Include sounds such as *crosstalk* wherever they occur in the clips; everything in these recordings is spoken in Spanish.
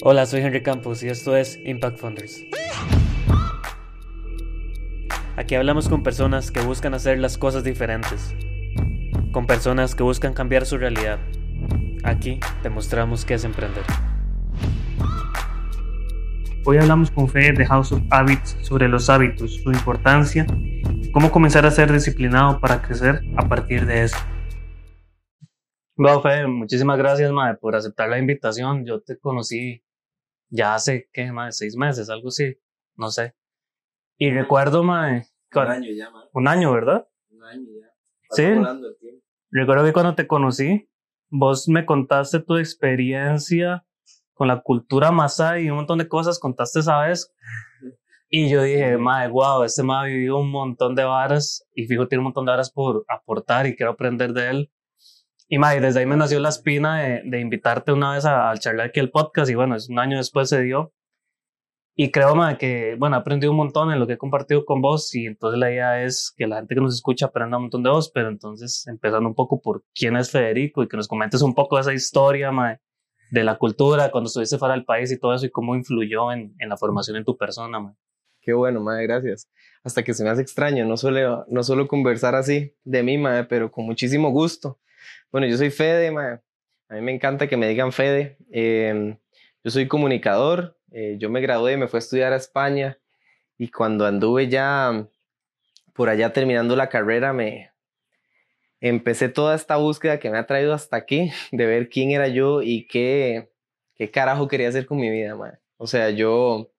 Hola, soy Henry Campos y esto es Impact Funders. Aquí hablamos con personas que buscan hacer las cosas diferentes, con personas que buscan cambiar su realidad. Aquí te mostramos qué es emprender. Hoy hablamos con Fede de House of Habits sobre los hábitos, su importancia, cómo comenzar a ser disciplinado para crecer a partir de eso. Bueno, Fede, muchísimas gracias, madre, por aceptar la invitación. Yo te conocí ya hace, ¿qué, madre? Seis meses, algo así, no sé. Y recuerdo, madre... Un año ya, madre. Un año, ¿verdad? Un año ya. Sí. El tiempo. Recuerdo que cuando te conocí, vos me contaste tu experiencia con la cultura masai y un montón de cosas contaste esa vez. *laughs* Y yo dije, madre, wow, este me ha vivido un montón de varas y fijo, tiene un montón de varas por aportar y quiero aprender de él. Y madre, desde ahí me nació la espina de, de invitarte una vez a, a charlar aquí el podcast y bueno, es un año después se dio. Y creo, madre, que, bueno, he aprendido un montón en lo que he compartido con vos y entonces la idea es que la gente que nos escucha aprenda un montón de vos, pero entonces empezando un poco por quién es Federico y que nos comentes un poco de esa historia, madre, de la cultura, cuando estuviste fuera del país y todo eso y cómo influyó en, en la formación en tu persona, madre. Qué bueno, madre, gracias. Hasta que se me hace extraño, no suelo, no suelo conversar así de mí, madre, pero con muchísimo gusto. Bueno, yo soy Fede, madre. A mí me encanta que me digan Fede. Eh, yo soy comunicador, eh, yo me gradué, me fui a estudiar a España y cuando anduve ya por allá terminando la carrera, me empecé toda esta búsqueda que me ha traído hasta aquí, *laughs* de ver quién era yo y qué, qué carajo quería hacer con mi vida, madre. O sea, yo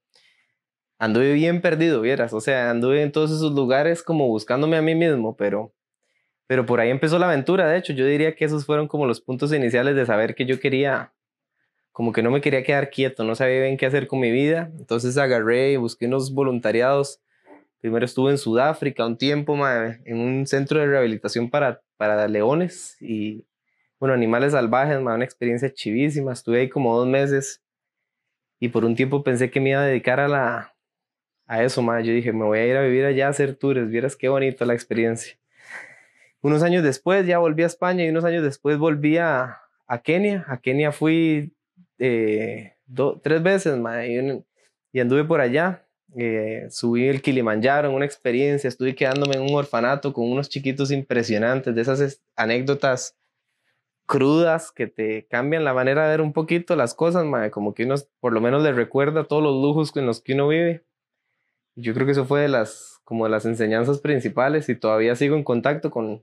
anduve bien perdido, vieras. O sea, anduve en todos esos lugares como buscándome a mí mismo, pero, pero por ahí empezó la aventura. De hecho, yo diría que esos fueron como los puntos iniciales de saber que yo quería, como que no me quería quedar quieto, no sabía bien qué hacer con mi vida. Entonces agarré busqué unos voluntariados. Primero estuve en Sudáfrica un tiempo, madre, en un centro de rehabilitación para, para leones y, bueno, animales salvajes, madre, una experiencia chivísima. Estuve ahí como dos meses y por un tiempo pensé que me iba a dedicar a la, a eso, más. Yo dije, me voy a ir a vivir allá a hacer tours, vieras qué bonita la experiencia. Unos años después ya volví a España y unos años después volví a, a Kenia. A Kenia fui eh, tres veces, ma, y, y, anduve por allá. Eh, subí el Kilimanjaro en una experiencia, estuve quedándome en un orfanato con unos chiquitos impresionantes, de esas anécdotas crudas que te cambian la manera de ver un poquito las cosas, ma, como que uno por lo menos le recuerda todos los lujos en los que uno vive. Yo creo que eso fue de las, como de las enseñanzas principales y todavía sigo en contacto con,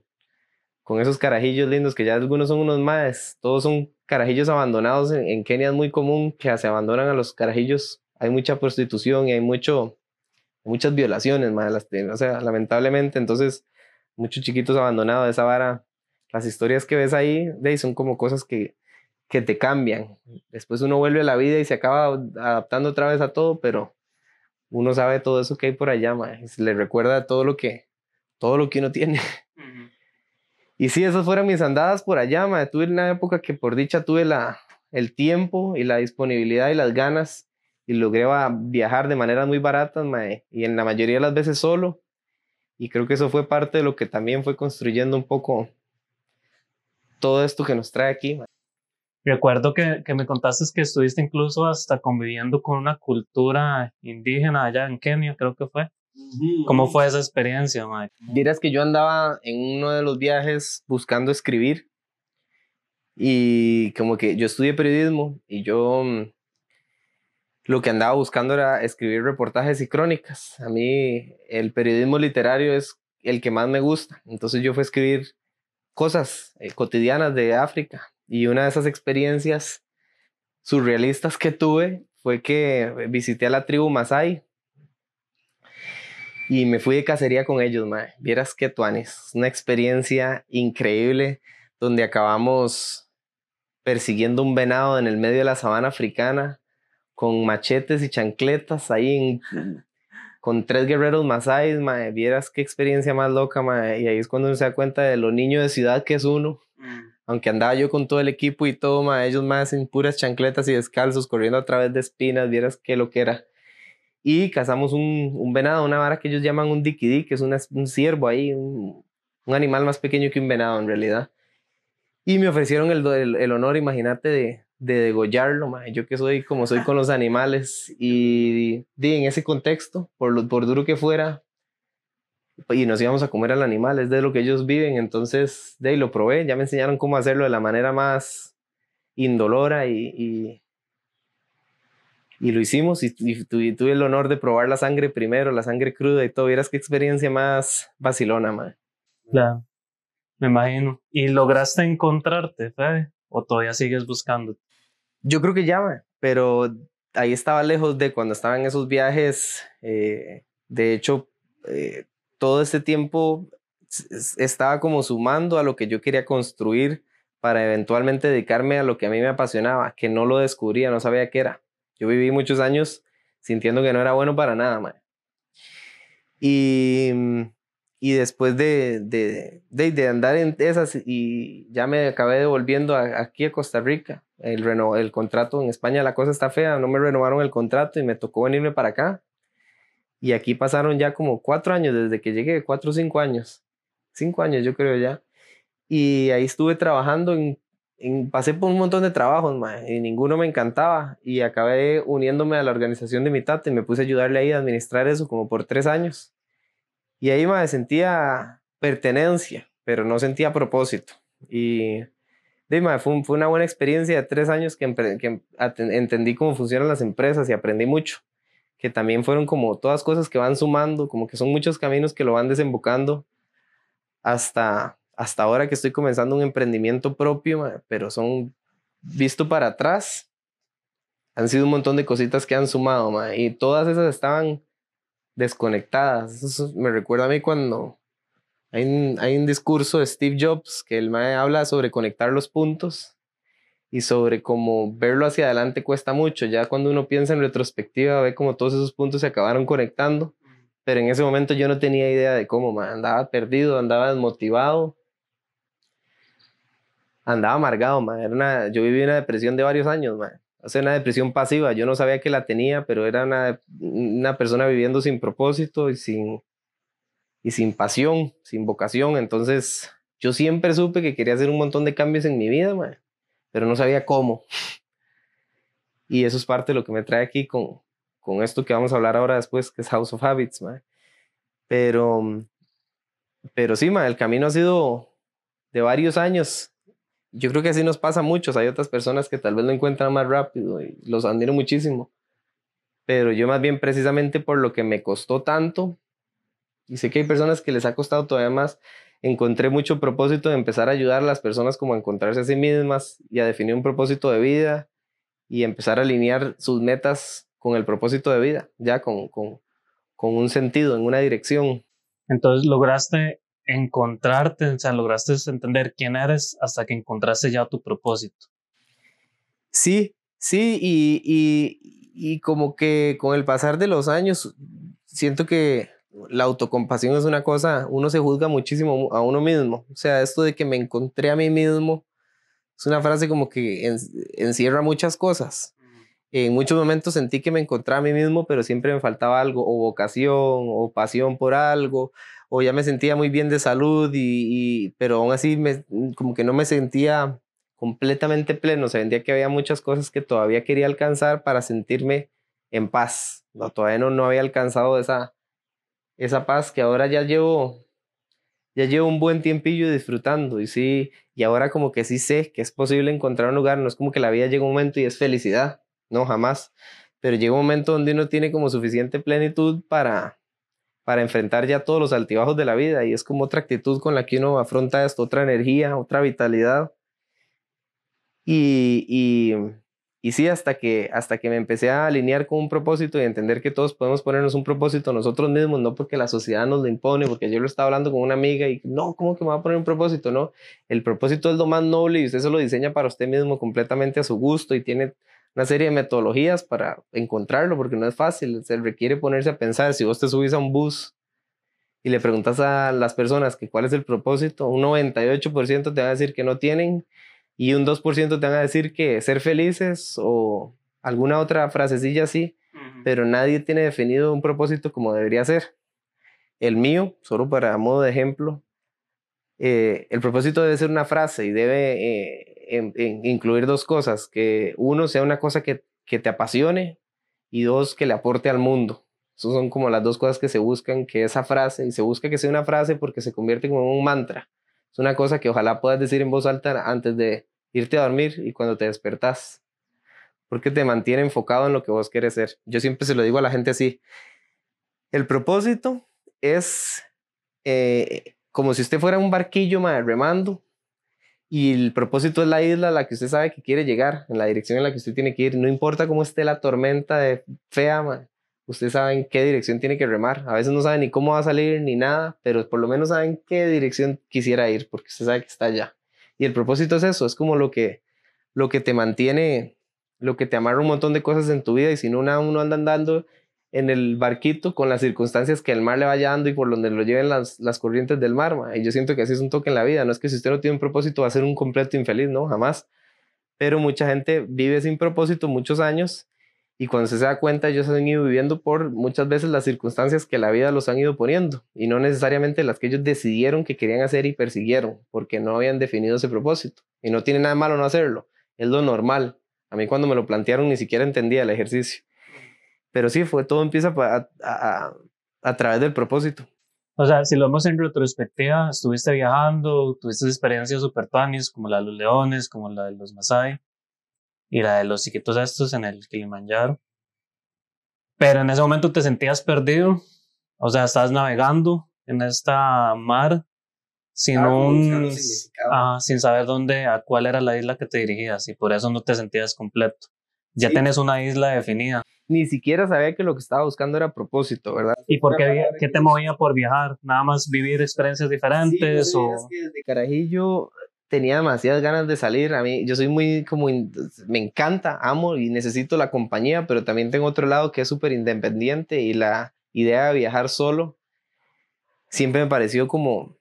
con esos carajillos lindos que ya algunos son unos más, todos son carajillos abandonados. En, en, Kenia es muy común que se abandonan a los carajillos. Hay mucha prostitución y hay mucho, muchas violaciones, más, o sea, lamentablemente. Entonces, muchos chiquitos abandonados de esa vara. Las historias que ves ahí son como cosas que, que te cambian. Después uno vuelve a la vida y se acaba adaptando otra vez a todo, pero uno sabe todo eso que hay por allá, ma, y se le recuerda todo lo que, todo lo que uno tiene. *laughs* Y sí, esas fueron mis andadas por allá, tuve una época que por dicha tuve la, el tiempo y la disponibilidad y las ganas y logré viajar de maneras muy baratas, y en la mayoría de las veces solo. Y creo que eso fue parte de lo que también fue construyendo un poco todo esto que nos trae aquí. Recuerdo que, que, me contaste que estuviste incluso hasta conviviendo con una cultura indígena allá en Kenia, creo que fue. ¿Cómo fue esa experiencia, Mike? Dirás que yo andaba en uno de los viajes buscando escribir y como que yo estudié periodismo y yo mm, lo que andaba buscando era escribir reportajes y crónicas. A mí el periodismo literario es el que más me gusta. Entonces yo fui a escribir cosas eh, cotidianas de África y una de esas experiencias surrealistas que tuve fue que visité a la tribu Masai y me fui de cacería con ellos, mae. Vieras que tuanes, una experiencia increíble donde acabamos persiguiendo un venado en el medio de la sabana africana con machetes y chancletas ahí en, *laughs* con tres guerreros masáis, mae. Vieras qué experiencia más loca, mae. Y ahí es cuando uno se da cuenta de lo niño de ciudad que es uno. Mm. Aunque andaba yo con todo el equipo y todo, mae, ellos más en puras chancletas y descalzos, corriendo a través de espinas, vieras qué lo que era y cazamos un, un, venado, una vara que ellos llaman un diquidí, que es una, un ciervo ahí, un, un, animal más pequeño que un venado en realidad. Y me ofrecieron el, el, el honor, imagínate, de, de degollarlo, mae. yo que soy como soy con los animales y, di en ese contexto, por, lo, por duro que fuera, y nos íbamos a comer al animal, es de lo que ellos viven, entonces de ahí lo probé, ya me enseñaron cómo hacerlo de la manera más indolora y, y lo hicimos y, tuve, el honor de probar la sangre primero, la sangre cruda y todo, vieras qué experiencia más vacilona, mae. Claro, me imagino. ¿Y lograste encontrarte, Fede? ¿O todavía sigues buscando? Yo creo que ya, pero ahí estaba lejos de cuando estaba en esos viajes. Eh, de hecho, eh, todo este tiempo estaba como sumando a lo que yo quería construir para eventualmente dedicarme a lo que a mí me apasionaba, que no lo descubría, no sabía qué era. Yo viví muchos años sintiendo que no era bueno para nada, man. Y, y después de, de, de, andar en esas y ya me acabé devolviendo aquí a Costa Rica. El, el contrato en España, la cosa está fea, no me renovaron el contrato y me tocó venirme para acá. Y aquí pasaron ya como cuatro años desde que llegué, cuatro o cinco años. Cinco años yo creo ya. Y ahí estuve trabajando en pasé por un montón de trabajos, y ninguno me encantaba. Y acabé uniéndome a la organización de mi tata y me puse a ayudarle ahí a administrar eso como por tres años. Y ahí me sentía pertenencia, pero no sentía propósito. Y de, fue, fue, una buena experiencia de tres años que, que entendí cómo funcionan las empresas y aprendí mucho que también fueron como todas cosas que van sumando, como que son muchos caminos que lo van desembocando hasta, hasta ahora que estoy comenzando un emprendimiento propio, pero son visto para atrás, han sido un montón de cositas que han sumado, y todas esas estaban desconectadas. Eso me recuerda a mí cuando hay un, hay un discurso de Steve Jobs que el mae habla sobre conectar los puntos y sobre cómo verlo hacia adelante cuesta mucho. Ya cuando uno piensa en retrospectiva, ve como todos esos puntos se acabaron conectando, pero en ese momento yo no tenía idea de cómo, andaba perdido, andaba desmotivado, andaba amargado, Era una, yo viví una depresión de varios años, man. O sea, una depresión pasiva. Yo no sabía que la tenía, pero era una, una persona viviendo sin propósito y sin, y sin pasión, sin vocación. Entonces, yo siempre supe que quería hacer un montón de cambios en mi vida, man pero no sabía cómo. Y eso es parte de lo que me trae aquí con, con esto que vamos a hablar ahora después, que es House of Habits, Pero, pero sí, el camino ha sido de varios años. Yo creo que así nos pasa a muchos. Hay otras personas que tal vez lo encuentran más rápido y los admiro muchísimo. Pero yo más bien precisamente por lo que me costó tanto, y sé que hay personas que les ha costado todavía más, encontré mucho propósito de empezar a ayudar a las personas como a encontrarse a sí mismas y a definir un propósito de vida y empezar a alinear sus metas con el propósito de vida, ya con, con, con un sentido, en una dirección. Entonces lograste encontrarte, o sea, lograste entender quién eres hasta que encontraste ya tu propósito. Sí, sí, y, y, como que con el pasar de los años, siento que la autocompasión es una cosa, uno se juzga muchísimo a uno mismo. O sea, esto de que me encontré a mí mismo es una frase como que encierra muchas cosas. En muchos momentos sentí que me encontraba a mí mismo, pero siempre me faltaba algo, o vocación, o pasión por algo, o ya me sentía muy bien de salud, y, pero aún así me, como que no me sentía completamente pleno. O sea, sentía que había muchas cosas que todavía quería alcanzar para sentirme en paz. No, todavía no, no había alcanzado esa, esa paz que ahora ya llevo, ya llevo un buen tiempillo disfrutando y sí, y ahora como que sí sé que es posible encontrar un lugar, no es como que la vida llega un momento y es felicidad, no, jamás, pero llega un momento donde uno tiene como suficiente plenitud para, para enfrentar ya todos los altibajos de la vida y es como otra actitud con la que uno afronta esto, otra energía, otra vitalidad. Y, y, y sí, hasta que, hasta que me empecé a alinear con un propósito y entender que todos podemos ponernos un propósito nosotros mismos, no porque la sociedad nos lo impone, porque yo lo estaba hablando con una amiga y no, ¿cómo que me va a poner un propósito? No, el propósito es lo más noble y usted se lo diseña para usted mismo completamente a su gusto y tiene una serie de metodologías para encontrarlo, porque no es fácil, se requiere ponerse a pensar, si vos te subís a un bus y le preguntas a las personas que cuál es el propósito, un 98% te va a decir que no tienen y un 2% te van a decir que ser felices o alguna otra frasecilla así, pero nadie tiene definido un propósito como debería ser. El mío, solo para modo de ejemplo, eh, el propósito debe ser una frase y debe eh, en, incluir dos cosas, que uno sea una cosa que, te apasione y dos, que le aporte al mundo. Esas son como las dos cosas que se buscan, que esa frase, y se busca que sea una frase porque se convierte como un mantra. Es una cosa que ojalá puedas decir en voz alta antes de irte a dormir y cuando te despertás, porque te mantiene enfocado en lo que vos quieres ser. Yo siempre se lo digo a la gente así. El propósito es eh, como si usted fuera un barquillo remando y el propósito es la isla a la que usted sabe que quiere llegar, en la dirección en la que usted tiene que ir. No importa cómo esté la tormenta de fea, usted sabe en qué dirección tiene que remar. A veces no sabe ni cómo va a salir ni nada, pero por lo menos sabe en qué dirección quisiera ir, porque usted sabe que está allá. Y el propósito es eso, es como lo que, lo que te mantiene, lo que te amarra un montón de cosas en tu vida y si no uno anda andando en el barquito con las circunstancias que el mar le vaya dando y por donde lo lleven las, las corrientes del mar. Y yo siento que así es un toque en la vida. No es que si usted no tiene un propósito va a ser un completo infeliz, no, jamás. Pero mucha gente vive sin propósito muchos años y cuando se da cuenta ellos han ido viviendo por muchas veces las circunstancias que la vida los han ido poniendo y no necesariamente las que ellos decidieron que querían hacer y persiguieron porque no habían definido ese propósito. Y no tiene nada malo no hacerlo, es lo normal. A mí cuando me lo plantearon ni siquiera entendía el ejercicio. Pero sí, fue todo empieza a, a, a, través del propósito. O sea, si lo vemos en retrospectiva, estuviste viajando, tuviste experiencias super tuanis, como la de los leones, como la de los Masai, y la de los chiquitos estos en el Kilimanjaro. Pero en ese momento te sentías perdido, o sea, estabas navegando en esta mar sin un, ah, sin saber dónde, a cuál era la isla que te dirigías y por eso no te sentías completo. Ya tenés una isla definida ni siquiera sabía que lo que estaba buscando era propósito, ¿verdad? ¿Y por qué, qué te movía por viajar? ¿Nada más vivir experiencias diferentes? o... Es que desde Carajillo tenía demasiadas ganas de salir. A mí, yo soy muy como, me encanta, amo y necesito la compañía, pero también tengo otro lado que es súper independiente y la idea de viajar solo siempre me pareció como,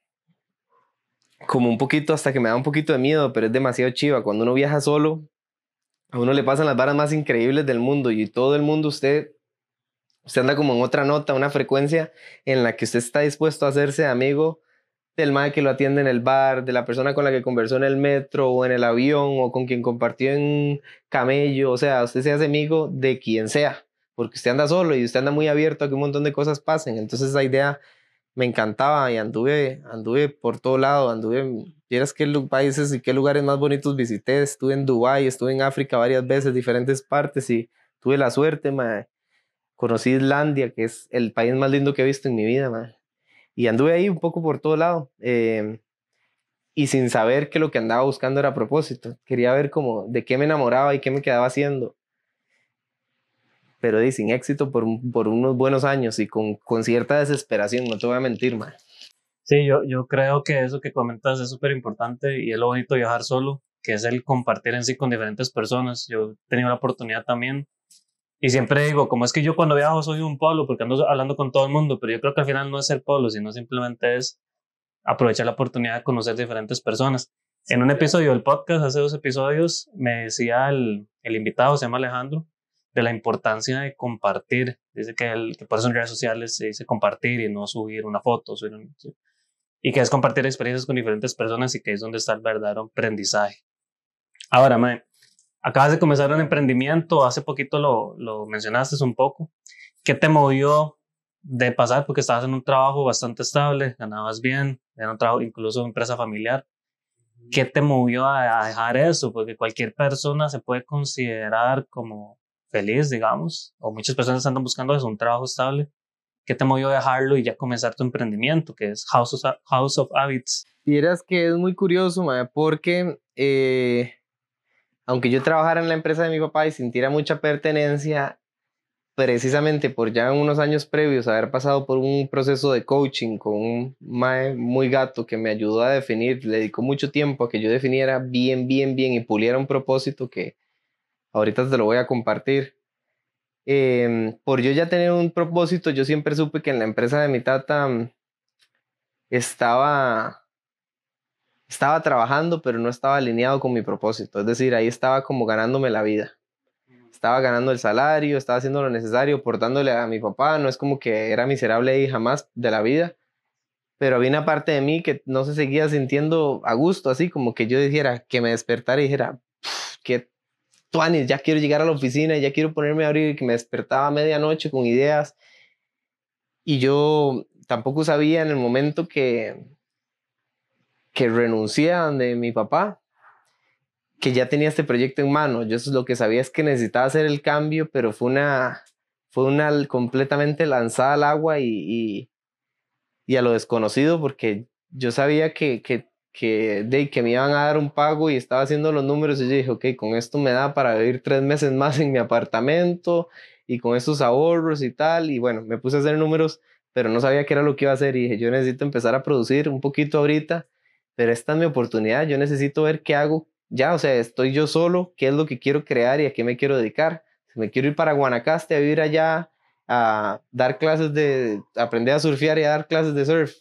como un poquito, hasta que me da un poquito de miedo, pero es demasiado chiva. Cuando uno viaja solo, a uno le pasan las varas más increíbles del mundo y todo el mundo usted, usted anda como en otra nota, una frecuencia en la que usted está dispuesto a hacerse amigo del mal que lo atiende en el bar, de la persona con la que conversó en el metro o en el avión o con quien compartió en camello, o sea, usted se hace amigo de quien sea, porque usted anda solo y usted anda muy abierto a que un montón de cosas pasen, entonces esa idea me encantaba y anduve, anduve por todo lado, anduve Vieras qué países y qué lugares más bonitos visité. Estuve en Dubái, estuve en África varias veces, diferentes partes y tuve la suerte, ma. Conocí Islandia, que es el país más lindo que he visto en mi vida, ma. Y anduve ahí un poco por todo lado. Em, y sin saber que lo que andaba buscando era propósito. Quería ver como de qué me enamoraba y qué me quedaba haciendo. Pero di, sin éxito por, por unos buenos años y con, con cierta desesperación, no te voy a mentir, ma. Sí, yo, yo creo que eso que comentas es súper importante y es lo bonito viajar solo, que es el compartir en sí con diferentes personas. Yo he tenido la oportunidad también y siempre digo, como es que yo cuando viajo soy un pueblo porque ando hablando con todo el mundo, pero yo creo que al final no es el pueblo, sino simplemente es aprovechar la oportunidad de conocer diferentes personas. En un episodio del podcast, hace dos episodios, me decía el, el invitado, se llama Alejandro, de la importancia de compartir. Dice que, el, que por eso en redes sociales se dice compartir y no subir una foto, subir un, y que es compartir experiencias con diferentes personas y que es donde está el verdadero aprendizaje. Ahora, mae, acabas de comenzar un emprendimiento, hace poquito lo, lo mencionaste un poco. ¿Qué te movió de pasar? Porque estabas en un trabajo bastante estable, ganabas bien, era un trabajo incluso empresa familiar. ¿Qué te movió a, a dejar eso? Porque cualquier persona se puede considerar como feliz, digamos, o muchas personas andan buscando eso, un trabajo estable ¿Qué te movió a dejarlo y ya comenzar tu emprendimiento, que es House of, House of Habits? Vieras que es muy curioso, porque eh, aunque yo trabajara en la empresa de mi papá y sintiera mucha pertenencia, precisamente por ya unos años previos haber pasado por un proceso de coaching con un mae muy gato que me ayudó a definir, le dedicó mucho tiempo a que yo definiera bien, bien, bien y puliera un propósito que ahorita te lo voy a compartir. Em, por yo ya tener un propósito, yo siempre supe que en la empresa de mi tata mm, estaba, estaba trabajando, pero no estaba alineado con mi propósito. Es decir, ahí estaba como ganándome la vida. Estaba ganando el salario, estaba haciendo lo necesario, portándole a mi papá. No es como que era miserable ahí jamás de la vida, pero había una parte de mí que no se seguía sintiendo a gusto, así como que yo dijera, que me despertara y dijera, qué tuanis, ya quiero llegar a la oficina, ya quiero ponerme a abrir, que me despertaba a medianoche con ideas. Y yo tampoco sabía en el momento que, que renuncié a donde mi papá, que ya tenía este proyecto en mano. Yo lo que sabía es que necesitaba hacer el cambio, pero fue una, fue una completamente lanzada al agua y, y a lo desconocido porque yo sabía que, que, que, de, que me iban a dar un pago y estaba haciendo los números y yo dije, ok, con esto me da para vivir tres meses más en mi apartamento y con estos ahorros y tal. Y bueno, me puse a hacer números, pero no sabía qué era lo que iba a hacer y dije, yo necesito empezar a producir un poquito ahorita, pero esta es mi oportunidad, yo necesito ver qué hago ya, o sea, estoy yo solo, qué es lo que quiero crear y a qué me quiero dedicar. Si me quiero ir para Guanacaste a vivir allá a dar clases de, aprender a surfear y a dar clases de surf,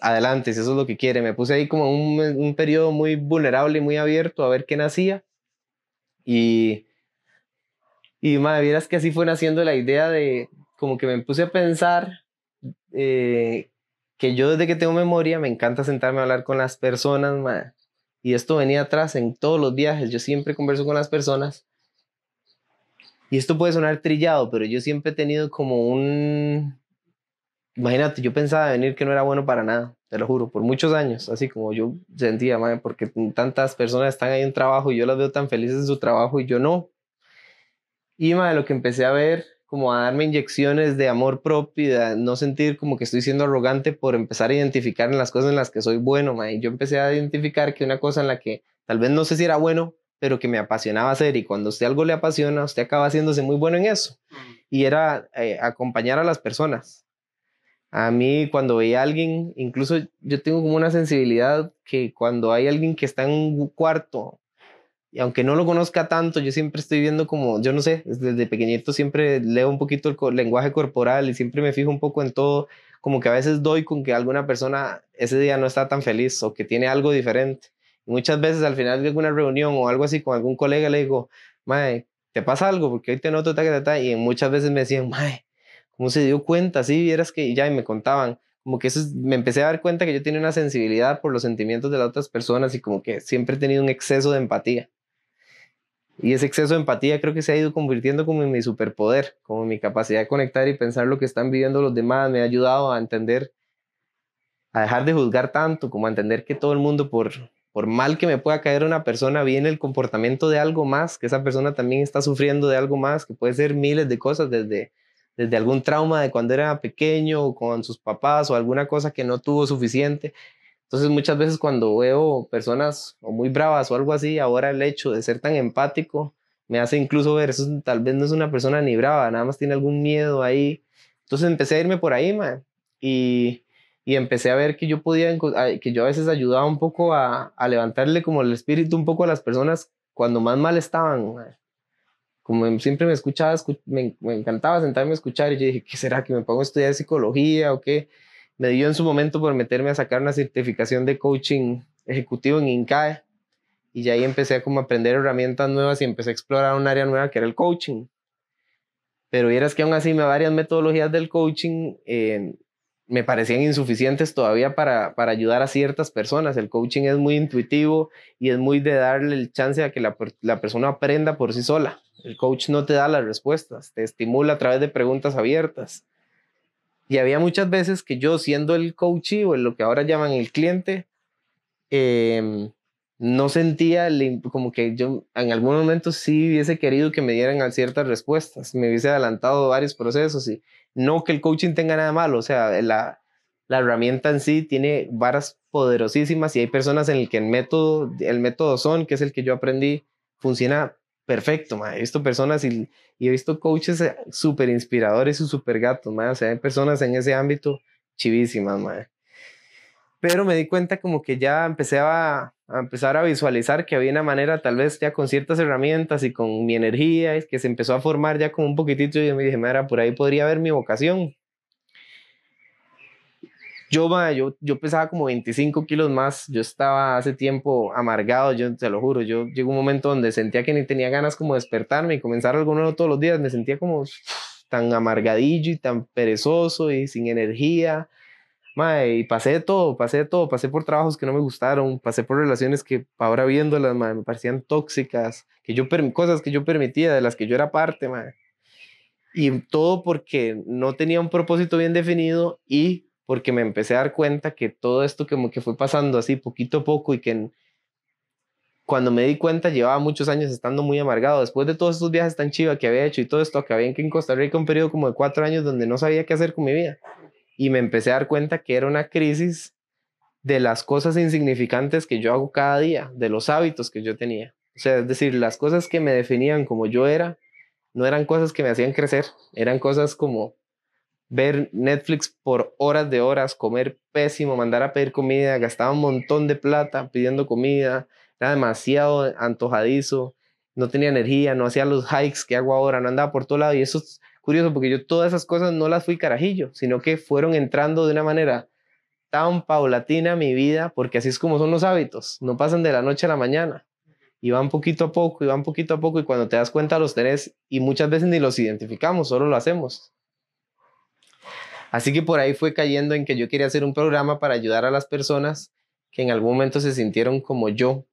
adelante, si eso es lo que quiere. Me puse ahí como un, un periodo muy vulnerable y muy abierto a ver qué nacía. Y, y madre, vieras que así fue naciendo la idea de, como que me puse a pensar eh, que yo desde que tengo memoria me encanta sentarme a hablar con las personas, madre. Y esto venía atrás en todos los viajes, yo siempre converso con las personas y esto puede sonar trillado, pero yo siempre he tenido como un... Imagínate, yo pensaba venir que no era bueno para nada, te lo juro, por muchos años, así como yo sentía, madre, porque tantas personas están ahí en trabajo y yo las veo tan felices en su trabajo y yo no. Y madre, lo que empecé a ver, como a darme inyecciones de amor propio, de no sentir como que estoy siendo arrogante por empezar a identificar en las cosas en las que soy bueno, madre. Y yo empecé a identificar que una cosa en la que tal vez no sé si era bueno, pero que me apasionaba hacer y cuando usted algo le apasiona, usted acaba haciéndose muy bueno en eso. Y era eh, acompañar a las personas. A mí cuando veía a alguien, incluso yo tengo como una sensibilidad que cuando hay alguien que está en un cuarto, y aunque no lo conozca tanto, yo siempre estoy viendo como, yo no sé, desde pequeñito siempre leo un poquito el lenguaje corporal y siempre me fijo un poco en todo, como que a veces doy con que alguna persona ese día no está tan feliz o que tiene algo diferente. Muchas veces al final de alguna reunión o algo así con algún colega le digo, mae, ¿te pasa algo? Porque hoy te noto, y muchas veces me decían, mae, ¿cómo se dio cuenta? Sí, vieras que ya, y me contaban, como que eso me empecé a dar cuenta que yo tenía una sensibilidad por los sentimientos de las otras personas y como que siempre he tenido un exceso de empatía. Y ese exceso de empatía creo que se ha ido convirtiendo como en mi superpoder, como mi capacidad de conectar y pensar lo que están viviendo los demás, me ha ayudado a entender, a dejar de juzgar tanto, como a entender que todo el mundo por, por mal que me pueda caer una persona, viene el comportamiento de algo más, que esa persona también está sufriendo de algo más, que puede ser miles de cosas, desde, desde algún trauma de cuando era pequeño o con sus papás o alguna cosa que no tuvo suficiente. Entonces muchas veces cuando veo personas muy bravas o algo así, ahora el hecho de ser tan empático me hace incluso ver, eso tal vez no es una persona ni brava, nada más tiene algún miedo ahí. Entonces empecé a irme por ahí, man. Y, y empecé a ver que yo podía, que yo a veces ayudaba un poco a, a, levantarle como el espíritu un poco a las personas cuando más mal estaban. Como siempre me escuchaba, me, me, encantaba sentarme a escuchar y yo dije, ¿qué será que me pongo a estudiar psicología o qué? Me dio en su momento por meterme a sacar una certificación de coaching ejecutivo en INCAE y ya ahí empecé a aprender herramientas nuevas y empecé a explorar un área nueva que era el coaching. Pero vieras que aún así me varias metodologías del coaching eh, me parecían insuficientes todavía para, para ayudar a ciertas personas. El coaching es muy intuitivo y es muy de darle el chance a que la, la, persona aprenda por sí sola. El coach no te da las respuestas, te estimula a través de preguntas abiertas. Y había muchas veces que yo, siendo el coach o lo que ahora llaman el cliente, eh, no sentía como que yo en algún momento sí hubiese querido que me dieran ciertas respuestas, me hubiese adelantado varios procesos y no que el coaching tenga nada malo, o sea, la, la herramienta en sí tiene varas poderosísimas y hay personas en el que el método, el método son, que es el que yo aprendí, funciona perfecto, ma. he visto personas y, y he visto coaches eh, súper inspiradores y súper gatos, ma. o sea, hay personas en ese ámbito chivísimas, ma. pero me di cuenta como que ya empecé a, a empezar a visualizar que había una manera, tal vez ya con ciertas herramientas y con mi energía, que se empezó a formar ya como un poquitito y me dije, mira, por ahí podría haber mi vocación. Yo, yo, yo pesaba como 25 kilos más, yo estaba hace tiempo amargado, yo te lo juro, yo llegó un momento donde sentía que ni tenía ganas como de despertarme y comenzar algo nuevo todos los días, me sentía como tan amargadillo y tan perezoso y sin energía, Mae, y pasé de todo, pasé de todo, pasé por trabajos que no me gustaron, pasé por relaciones que ahora viéndolas, mae, me parecían tóxicas, que yo cosas que yo permitía, de las que yo era parte, mae. Y todo porque no tenía un propósito bien definido y porque me empecé a dar cuenta que todo esto como que fue pasando así poquito a poco y que cuando me di cuenta llevaba muchos años estando muy amargado. Después de todos estos viajes tan chivos que había hecho y todo esto, acabé en Costa Rica un periodo como de cuatro años donde no sabía qué hacer con mi vida y me empecé a dar cuenta que era una crisis de las cosas insignificantes que yo hago cada día, de los hábitos que yo tenía. O sea, es decir, las cosas que me definían como yo era, no eran cosas que me hacían crecer, eran cosas como ver Netflix por horas de horas, comer pésimo, mandar a pedir comida, gastaba un montón de plata pidiendo comida, era demasiado antojadizo, no tenía energía, no hacía los hikes que hago ahora, no andaba por todo lado y eso curioso porque yo todas esas cosas no las fui carajillo, sino que fueron entrando de una manera tan paulatina a mi vida, porque así es como son los hábitos, no pasan de la noche a la mañana, y van poquito a poco, y van poquito a poco, y cuando te das cuenta los tenés, y muchas veces ni los identificamos, solo lo hacemos. Así que por ahí fue cayendo en que yo quería hacer un programa para ayudar a las personas que en algún momento se sintieron como yo,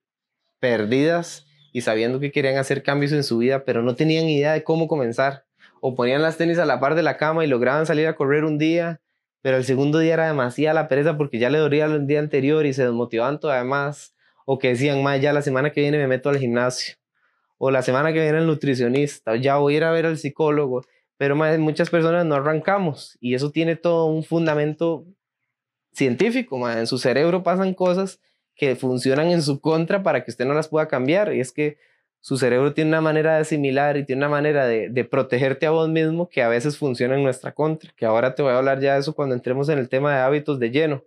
perdidas y sabiendo que querían hacer cambios en su vida, pero no tenían idea de cómo comenzar o ponían las tenis a la par de la cama y lograban salir a correr un día, pero el segundo día era demasiada la pereza porque ya le dolía el día anterior y se desmotivaban todavía más, o que decían, más ya la semana que viene me meto al gimnasio, o la semana que viene el nutricionista, o ya voy a ir a ver al psicólogo, pero más, muchas personas no arrancamos y eso tiene todo un fundamento científico, en su cerebro pasan cosas que funcionan en su contra para que usted no las pueda cambiar. Y es que su cerebro tiene una manera de asimilar y tiene una manera de, protegerte a vos mismo que a veces funciona en nuestra contra, que ahora te voy a hablar ya de eso cuando entremos en el tema de hábitos de lleno.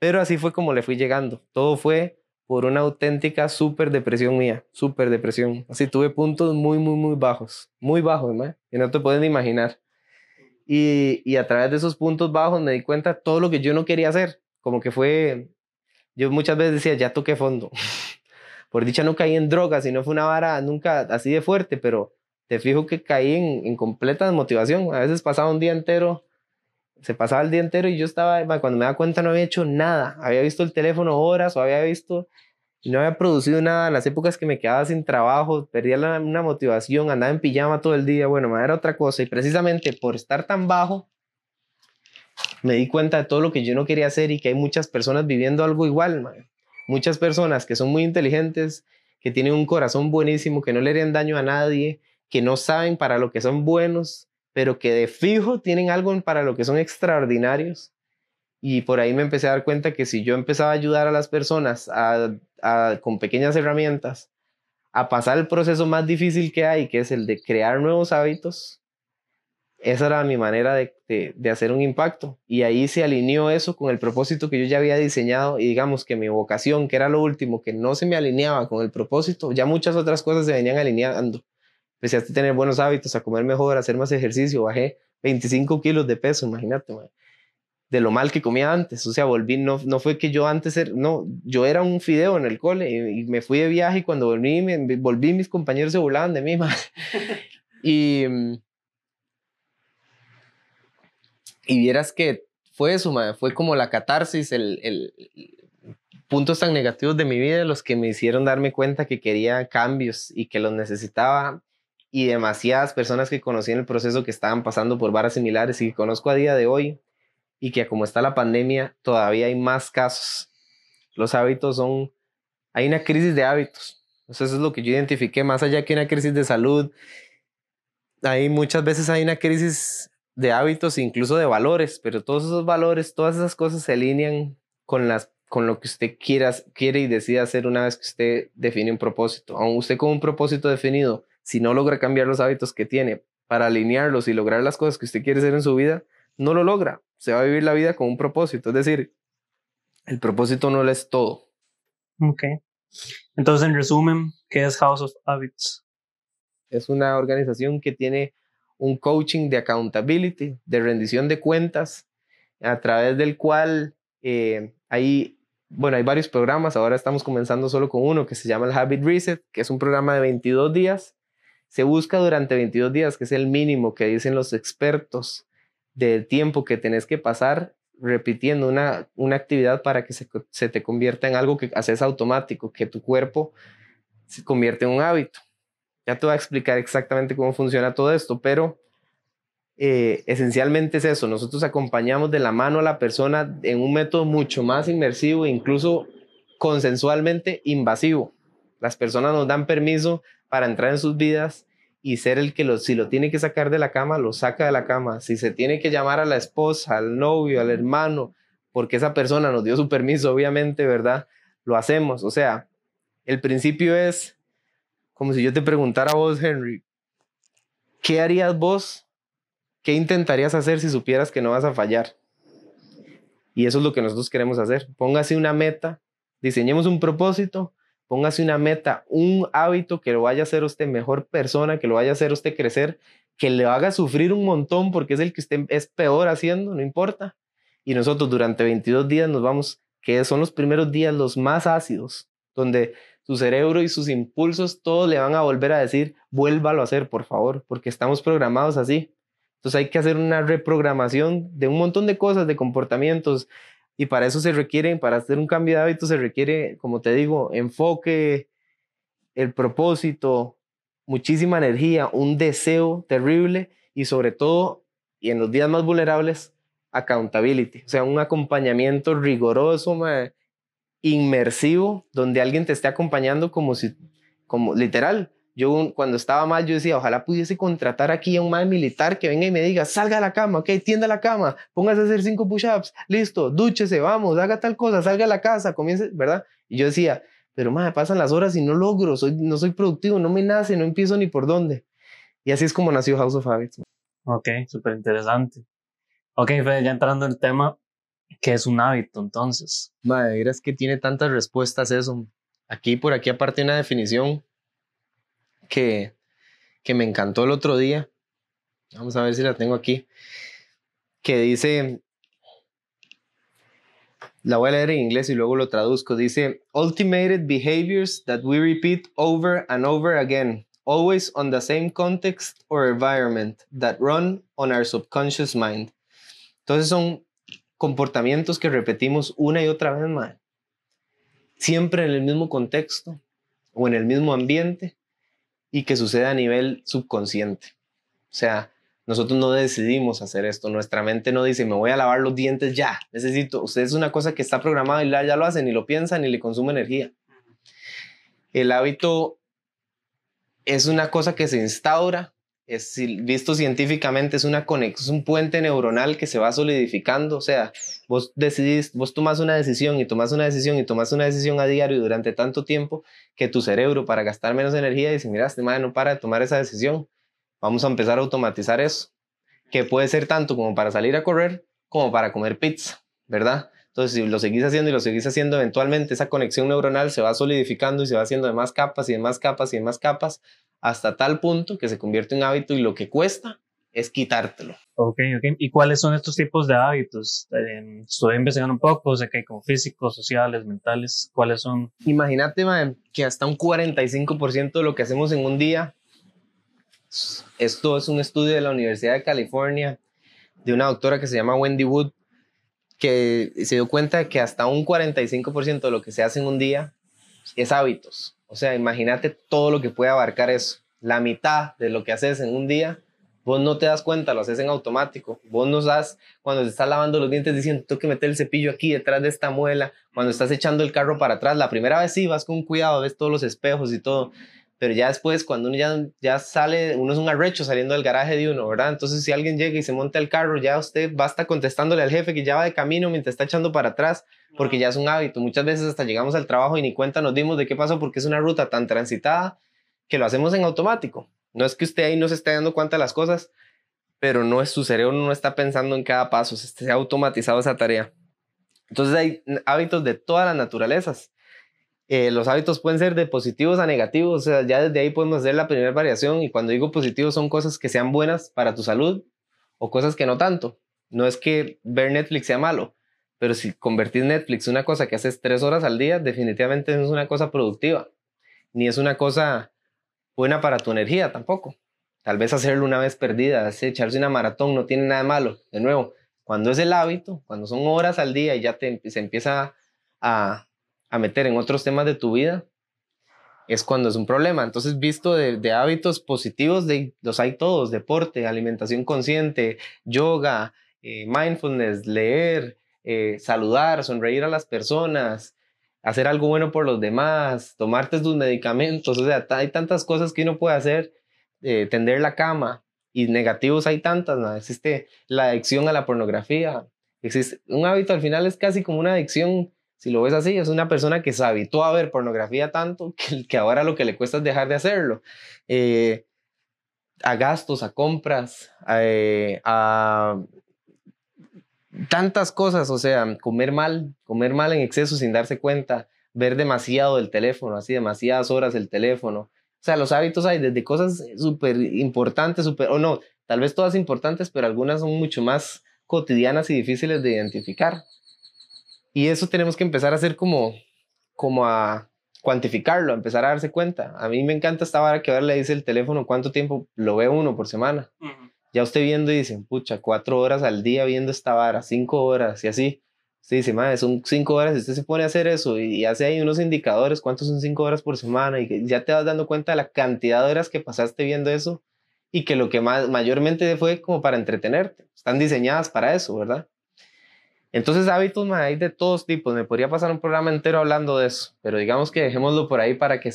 Pero así fue como le fui llegando. Todo fue por una auténtica super depresión mía, super depresión. Así tuve puntos muy, muy, muy bajos, muy bajos, ¿no? y no te puedes ni imaginar. Y, y a través de esos puntos bajos me di cuenta todo lo que yo no quería hacer, como que fue, yo muchas veces decía, ya toqué fondo. Por dicha no caí en drogas y no fue una vara nunca así de fuerte, pero te fijo que caí en, completa desmotivación. A veces pasaba un día entero, se pasaba el día entero y yo estaba, cuando me da cuenta no había hecho nada. Había visto el teléfono horas o había visto no había producido nada. En las épocas que me quedaba sin trabajo, perdía la, una motivación, andaba en pijama todo el día. Bueno, era otra cosa. Y precisamente por estar tan bajo, me di cuenta de todo lo que yo no quería hacer y que hay muchas personas viviendo algo igual, man muchas personas que son muy inteligentes, que tienen un corazón buenísimo, que no le harían daño a nadie, que no saben para lo que son buenos, pero que de fijo tienen algo para lo que son extraordinarios. Y por ahí me empecé a dar cuenta que si yo empezaba a ayudar a las personas con pequeñas herramientas a pasar el proceso más difícil que hay, que es el de crear nuevos hábitos, esa era mi manera de, de, hacer un impacto. Y ahí se alineó eso con el propósito que yo ya había diseñado y digamos que mi vocación, que era lo último, que no se me alineaba con el propósito, ya muchas otras cosas se venían alineando. Empecé a tener buenos hábitos, a comer mejor, a hacer más ejercicio, bajé 25 kilos de peso, imagínate, de lo mal que comía antes. O sea, volví, no, no fue que yo antes, era, no, yo era un fideo en el cole y, me fui de viaje y cuando volví, me, volví mis compañeros se burlaban de mí, *laughs* y mm, y vieras que fue eso, fue como la catarsis, el, el, puntos tan negativos de mi vida los que me hicieron darme cuenta que quería cambios y que los necesitaba y demasiadas personas que conocí en el proceso que estaban pasando por varas similares y que conozco a día de hoy y que como está la pandemia todavía hay más casos. Los hábitos son, hay una crisis de hábitos. eso es lo que yo identifiqué, más allá que una crisis de salud. Hay muchas veces hay una crisis de hábitos, incluso de valores, pero todos esos valores, todas esas cosas se alinean con, las, con lo que usted quiera, quiere y decide hacer una vez que usted define un propósito. Aun usted con un propósito definido, si no logra cambiar los hábitos que tiene para alinearlos y lograr las cosas que usted quiere hacer en su vida, no lo logra. Se va a vivir la vida con un propósito. Es decir, el propósito no lo es todo. Ok. Entonces, en resumen, ¿qué es House of Habits? Es una organización que tiene un coaching de accountability, de rendición de cuentas, a través del cual eh, hay, bueno, hay varios programas, ahora estamos comenzando solo con uno que se llama el Habit Reset, que es un programa de 22 días. Se busca durante 22 días, que es el mínimo que dicen los expertos del tiempo que tenés que pasar repitiendo una, una actividad para que se, se te convierta en algo que haces automático, que tu cuerpo se convierte en un hábito. Ya te voy a explicar exactamente cómo funciona todo esto, pero eh, esencialmente es eso. Nosotros acompañamos de la mano a la persona en un método mucho más inmersivo, incluso consensualmente invasivo. Las personas nos dan permiso para entrar en sus vidas y ser el que lo, si lo tiene que sacar de la cama, lo saca de la cama. Si se tiene que llamar a la esposa, al novio, al hermano, porque esa persona nos dio su permiso, obviamente, ¿verdad? Lo hacemos. O sea, el principio es como si yo te preguntara a vos, Henry, ¿qué harías vos? ¿Qué intentarías hacer si supieras que no vas a fallar? Y eso es lo que nosotros queremos hacer. Póngase una meta, diseñemos un propósito, póngase una meta, un hábito que lo vaya a hacer usted mejor persona, que lo vaya a hacer usted crecer, que le haga sufrir un montón porque es el que usted es peor haciendo, no importa. Y nosotros durante 22 días nos vamos, que son los primeros días los más ácidos, donde su cerebro y sus impulsos, todos le van a volver a decir, vuélvalo a hacer, por favor, porque estamos programados así. Entonces hay que hacer una reprogramación de un montón de cosas, de comportamientos, y para eso se requiere, para hacer un cambio de hábito, se requiere, como te digo, enfoque, el propósito, muchísima energía, un deseo terrible y sobre todo, y en los días más vulnerables, accountability, o sea, un acompañamiento riguroso, inmersivo, donde alguien te esté acompañando como si, como literal. Yo cuando estaba mal, yo decía, ojalá pudiese contratar aquí a un mal militar que venga y me diga, salga a la cama, ok, tienda la cama, póngase a hacer cinco push-ups, listo, dúchese, vamos, haga tal cosa, salga a la casa, comience, ¿verdad? Y yo decía, pero me pasan las horas y no logro, soy, no soy productivo, no me nace, no empiezo ni por dónde. Y así es como nació House of Habits. Ok, súper interesante. Ok, Fede, ya entrando en el tema, ¿Qué es un hábito entonces? Madre, es que tiene tantas respuestas eso. Aquí por aquí aparte una definición que, que me encantó el otro día. Vamos a ver si la tengo aquí. Que dice, la voy a leer en inglés y luego lo traduzco. Dice, ultimated behaviors that we repeat over and over again, always on the same context or environment that run on our subconscious mind. Entonces son comportamientos que repetimos una y otra vez, más Siempre en el mismo contexto o en el mismo ambiente y que sucede a nivel subconsciente. O sea, nosotros no decidimos hacer esto. Nuestra mente no dice, me voy a lavar los dientes ya. Necesito. Usted es una cosa que está programada y ya lo hacen, ni lo piensan, ni le consume energía. El hábito es una cosa que se instaura es, visto científicamente, es una conexión, un puente neuronal que se va solidificando. O sea, vos decidís, vos tomas una decisión y tomas una decisión y tomas una decisión a diario durante tanto tiempo que tu cerebro, para gastar menos energía, dice: Mira, este madre no para de tomar esa decisión. Vamos a empezar a automatizar eso. Que puede ser tanto como para salir a correr como para comer pizza, ¿verdad? Entonces, si lo seguís haciendo y lo seguís haciendo, eventualmente esa conexión neuronal se va solidificando y se va haciendo de más capas y de más capas y de más capas hasta tal punto que se convierte en hábito y lo que cuesta es quitártelo. Ok, ok. ¿Y cuáles son estos tipos de hábitos? Eh, estoy investigando un poco, sé que hay como físicos, sociales, mentales. ¿Cuáles son? Imagínate, que hasta un 45% de lo que hacemos en un día, esto es un estudio de la Universidad de California, de una doctora que se llama Wendy Wood, que se dio cuenta de que hasta un 45% de lo que se hace en un día es hábitos. O sea, imagínate todo lo que puede abarcar eso. La mitad de lo que haces en un día, vos no te das cuenta, lo haces en automático. Vos no das cuando te estás lavando los dientes diciendo, tengo que meter el cepillo aquí detrás de esta muela. Cuando estás echando el carro para atrás, la primera vez sí vas con cuidado, ves todos los espejos y todo pero ya después cuando uno ya, ya sale, uno es un arrecho saliendo del garaje de uno, ¿verdad? Entonces si alguien llega y se monta el carro, ya usted basta contestándole al jefe que ya va de camino mientras está echando para atrás, porque ya es un hábito. Muchas veces hasta llegamos al trabajo y ni cuenta nos dimos de qué pasó, porque es una ruta tan transitada que lo hacemos en automático. No es que usted ahí no se esté dando cuenta de las cosas, pero no es su cerebro, no está pensando en cada paso, se ha automatizado esa tarea. Entonces hay hábitos de todas las naturalezas eh, los hábitos pueden ser de positivos a negativos, o sea, ya desde ahí podemos hacer la primera variación y cuando digo positivos son cosas que sean buenas para tu salud o cosas que no tanto. No es que ver Netflix sea malo, pero si convertís Netflix una cosa que haces tres horas al día, definitivamente no es una cosa productiva, ni es una cosa buena para tu energía tampoco. Tal vez hacerlo una vez perdida, echarse una maratón no tiene nada malo. De nuevo, Cuando es el hábito, cuando son horas al día y ya te, se empieza a, a meter en otros temas de tu vida, es cuando es un problema. Entonces, visto de, hábitos positivos, de, los hay todos, deporte, alimentación consciente, yoga, eh, mindfulness, leer, eh, saludar, sonreír a las personas, hacer algo bueno por los demás, tomarte tus medicamentos, o sea, hay tantas cosas que uno puede hacer, eh, tender la cama, y negativos hay tantas, ¿no? existe la adicción a la pornografía, existe un hábito al final es casi como una adicción si lo ves así, es una persona que se habituó a ver pornografía tanto *laughs* que, ahora lo que le cuesta es dejar de hacerlo. Eh, a gastos, a compras, a tantas cosas, o sea, comer mal, comer mal en exceso sin darse cuenta, ver demasiado el teléfono, así demasiadas horas el teléfono. O sea, los hábitos hay desde cosas súper importantes, súper, o no, tal vez todas importantes, pero algunas son mucho más cotidianas y difíciles de identificar. Y eso tenemos que empezar a hacer como, como a cuantificarlo, a empezar a darse cuenta. A mí me encanta esta vara que ahora le dice el teléfono cuánto tiempo lo ve uno por semana. Ya usted viendo y dice, pucha, cuatro horas al día viendo esta vara, cinco horas y así. Usted dice, madre, son cinco horas y usted se pone a hacer eso y, hace ahí unos indicadores, cuántos son cinco horas por semana y ya te vas dando cuenta de la cantidad de horas que pasaste viendo eso y que lo que más, mayormente fue como para entretenerte. Están diseñadas para eso, ¿verdad? Entonces hábitos hay de todos tipos. Me podría pasar un programa entero hablando de eso, pero digamos que dejémoslo por ahí para que,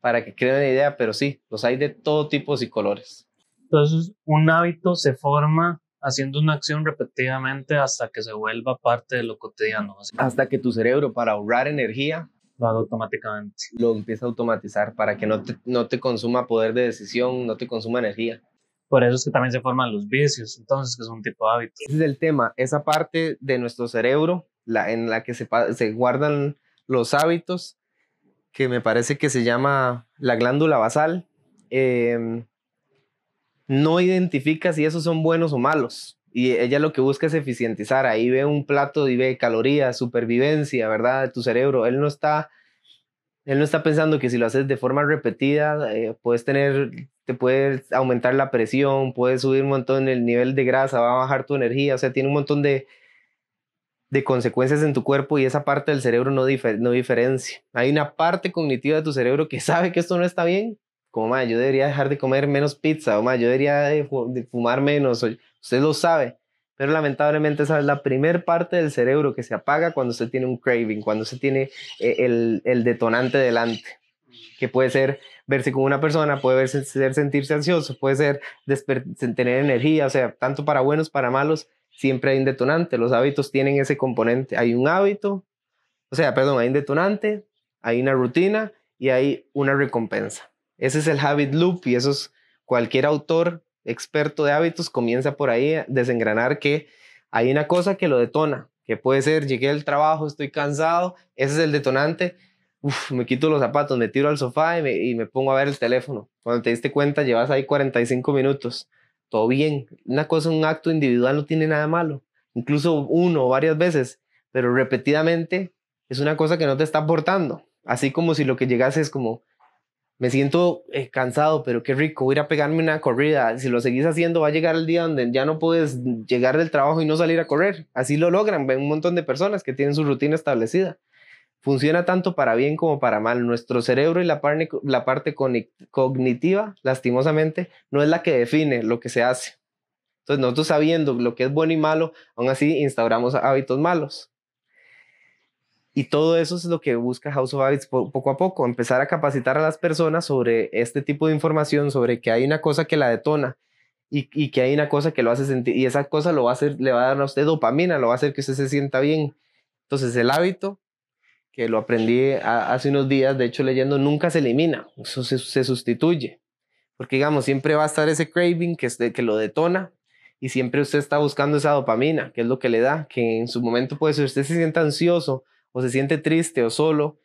para que creen una idea, pero sí, los hay de todo tipo y colores. Entonces, un hábito se forma haciendo una acción repetidamente hasta que se vuelva parte de lo cotidiano. Hasta que tu cerebro, para ahorrar energía, lo haga automáticamente. Lo empieza a automatizar para que no te, no te consuma poder de decisión, no te consuma energía. Por eso es que también se forman los vicios, entonces, que es un tipo de hábito. Ese es el tema, esa parte de nuestro cerebro la, en la que se, se guardan los hábitos, que me parece que se llama la glándula basal, em, no identifica si esos son buenos o malos. Y ella lo que busca es eficientizar. Ahí ve un plato y ve calorías, supervivencia, ¿verdad? De tu cerebro. Él no está él no está pensando que si lo haces de forma repetida, eh, puedes tener, te puedes aumentar la presión, puedes subir un montón el nivel de grasa, va a bajar tu energía, o sea, tiene un montón de, de consecuencias en tu cuerpo y esa parte del cerebro no, no diferencia. Hay una parte cognitiva de tu cerebro que sabe que esto no está bien, como, más yo debería dejar de comer menos pizza, o más yo debería de, fumar menos, usted lo sabe, pero lamentablemente esa es la primer parte del cerebro que se apaga cuando se tiene un craving, cuando se tiene eh, el, el detonante delante, que puede ser verse con una persona, puede ser sentirse ansioso, puede ser tener energía, o sea, tanto para buenos, para malos, siempre hay un detonante. Los hábitos tienen ese componente. Hay un hábito, o sea, perdón, hay un detonante, hay una rutina y hay una recompensa. Ese es el habit loop y eso es cualquier autor experto de hábitos comienza por ahí a desengranar que hay una cosa que lo detona, que puede ser, llegué al trabajo, estoy cansado, ese es el detonante, me quito los zapatos, me tiro al sofá y me, pongo a ver el teléfono. Cuando te diste cuenta, llevas ahí 45 minutos, todo bien. Una cosa, un acto individual no tiene nada malo, incluso uno o varias veces, pero repetidamente es una cosa que no te está aportando. Así como si lo que llegase es como, me siento eh, cansado, pero qué rico, ir a pegarme una corrida. Si lo seguís haciendo, va a llegar el día donde ya no puedes llegar del trabajo y no salir a correr. Así lo logran, un montón de personas que tienen su rutina establecida. Funciona tanto para bien como para mal. Nuestro cerebro y la, la parte cognitiva, lastimosamente, no es la que define lo que se hace. Entonces, nosotros sabiendo lo que es bueno y malo, aún así instauramos hábitos malos. Y todo eso es lo que busca House of Habits poco a poco, empezar a capacitar a las personas sobre este tipo de información, sobre que hay una cosa que la detona y, y, que hay una cosa que lo hace sentir, y esa cosa lo va a hacer, le va a dar a usted dopamina, lo va a hacer que usted se sienta bien. Entonces el hábito, que lo aprendí hace unos días, de hecho leyendo, nunca se elimina, eso se, se sustituye. Porque digamos, siempre va a estar ese craving que, que lo detona, y siempre usted está buscando esa dopamina, que es lo que le da, que en su momento puede ser usted se sienta ansioso o se siente triste o solo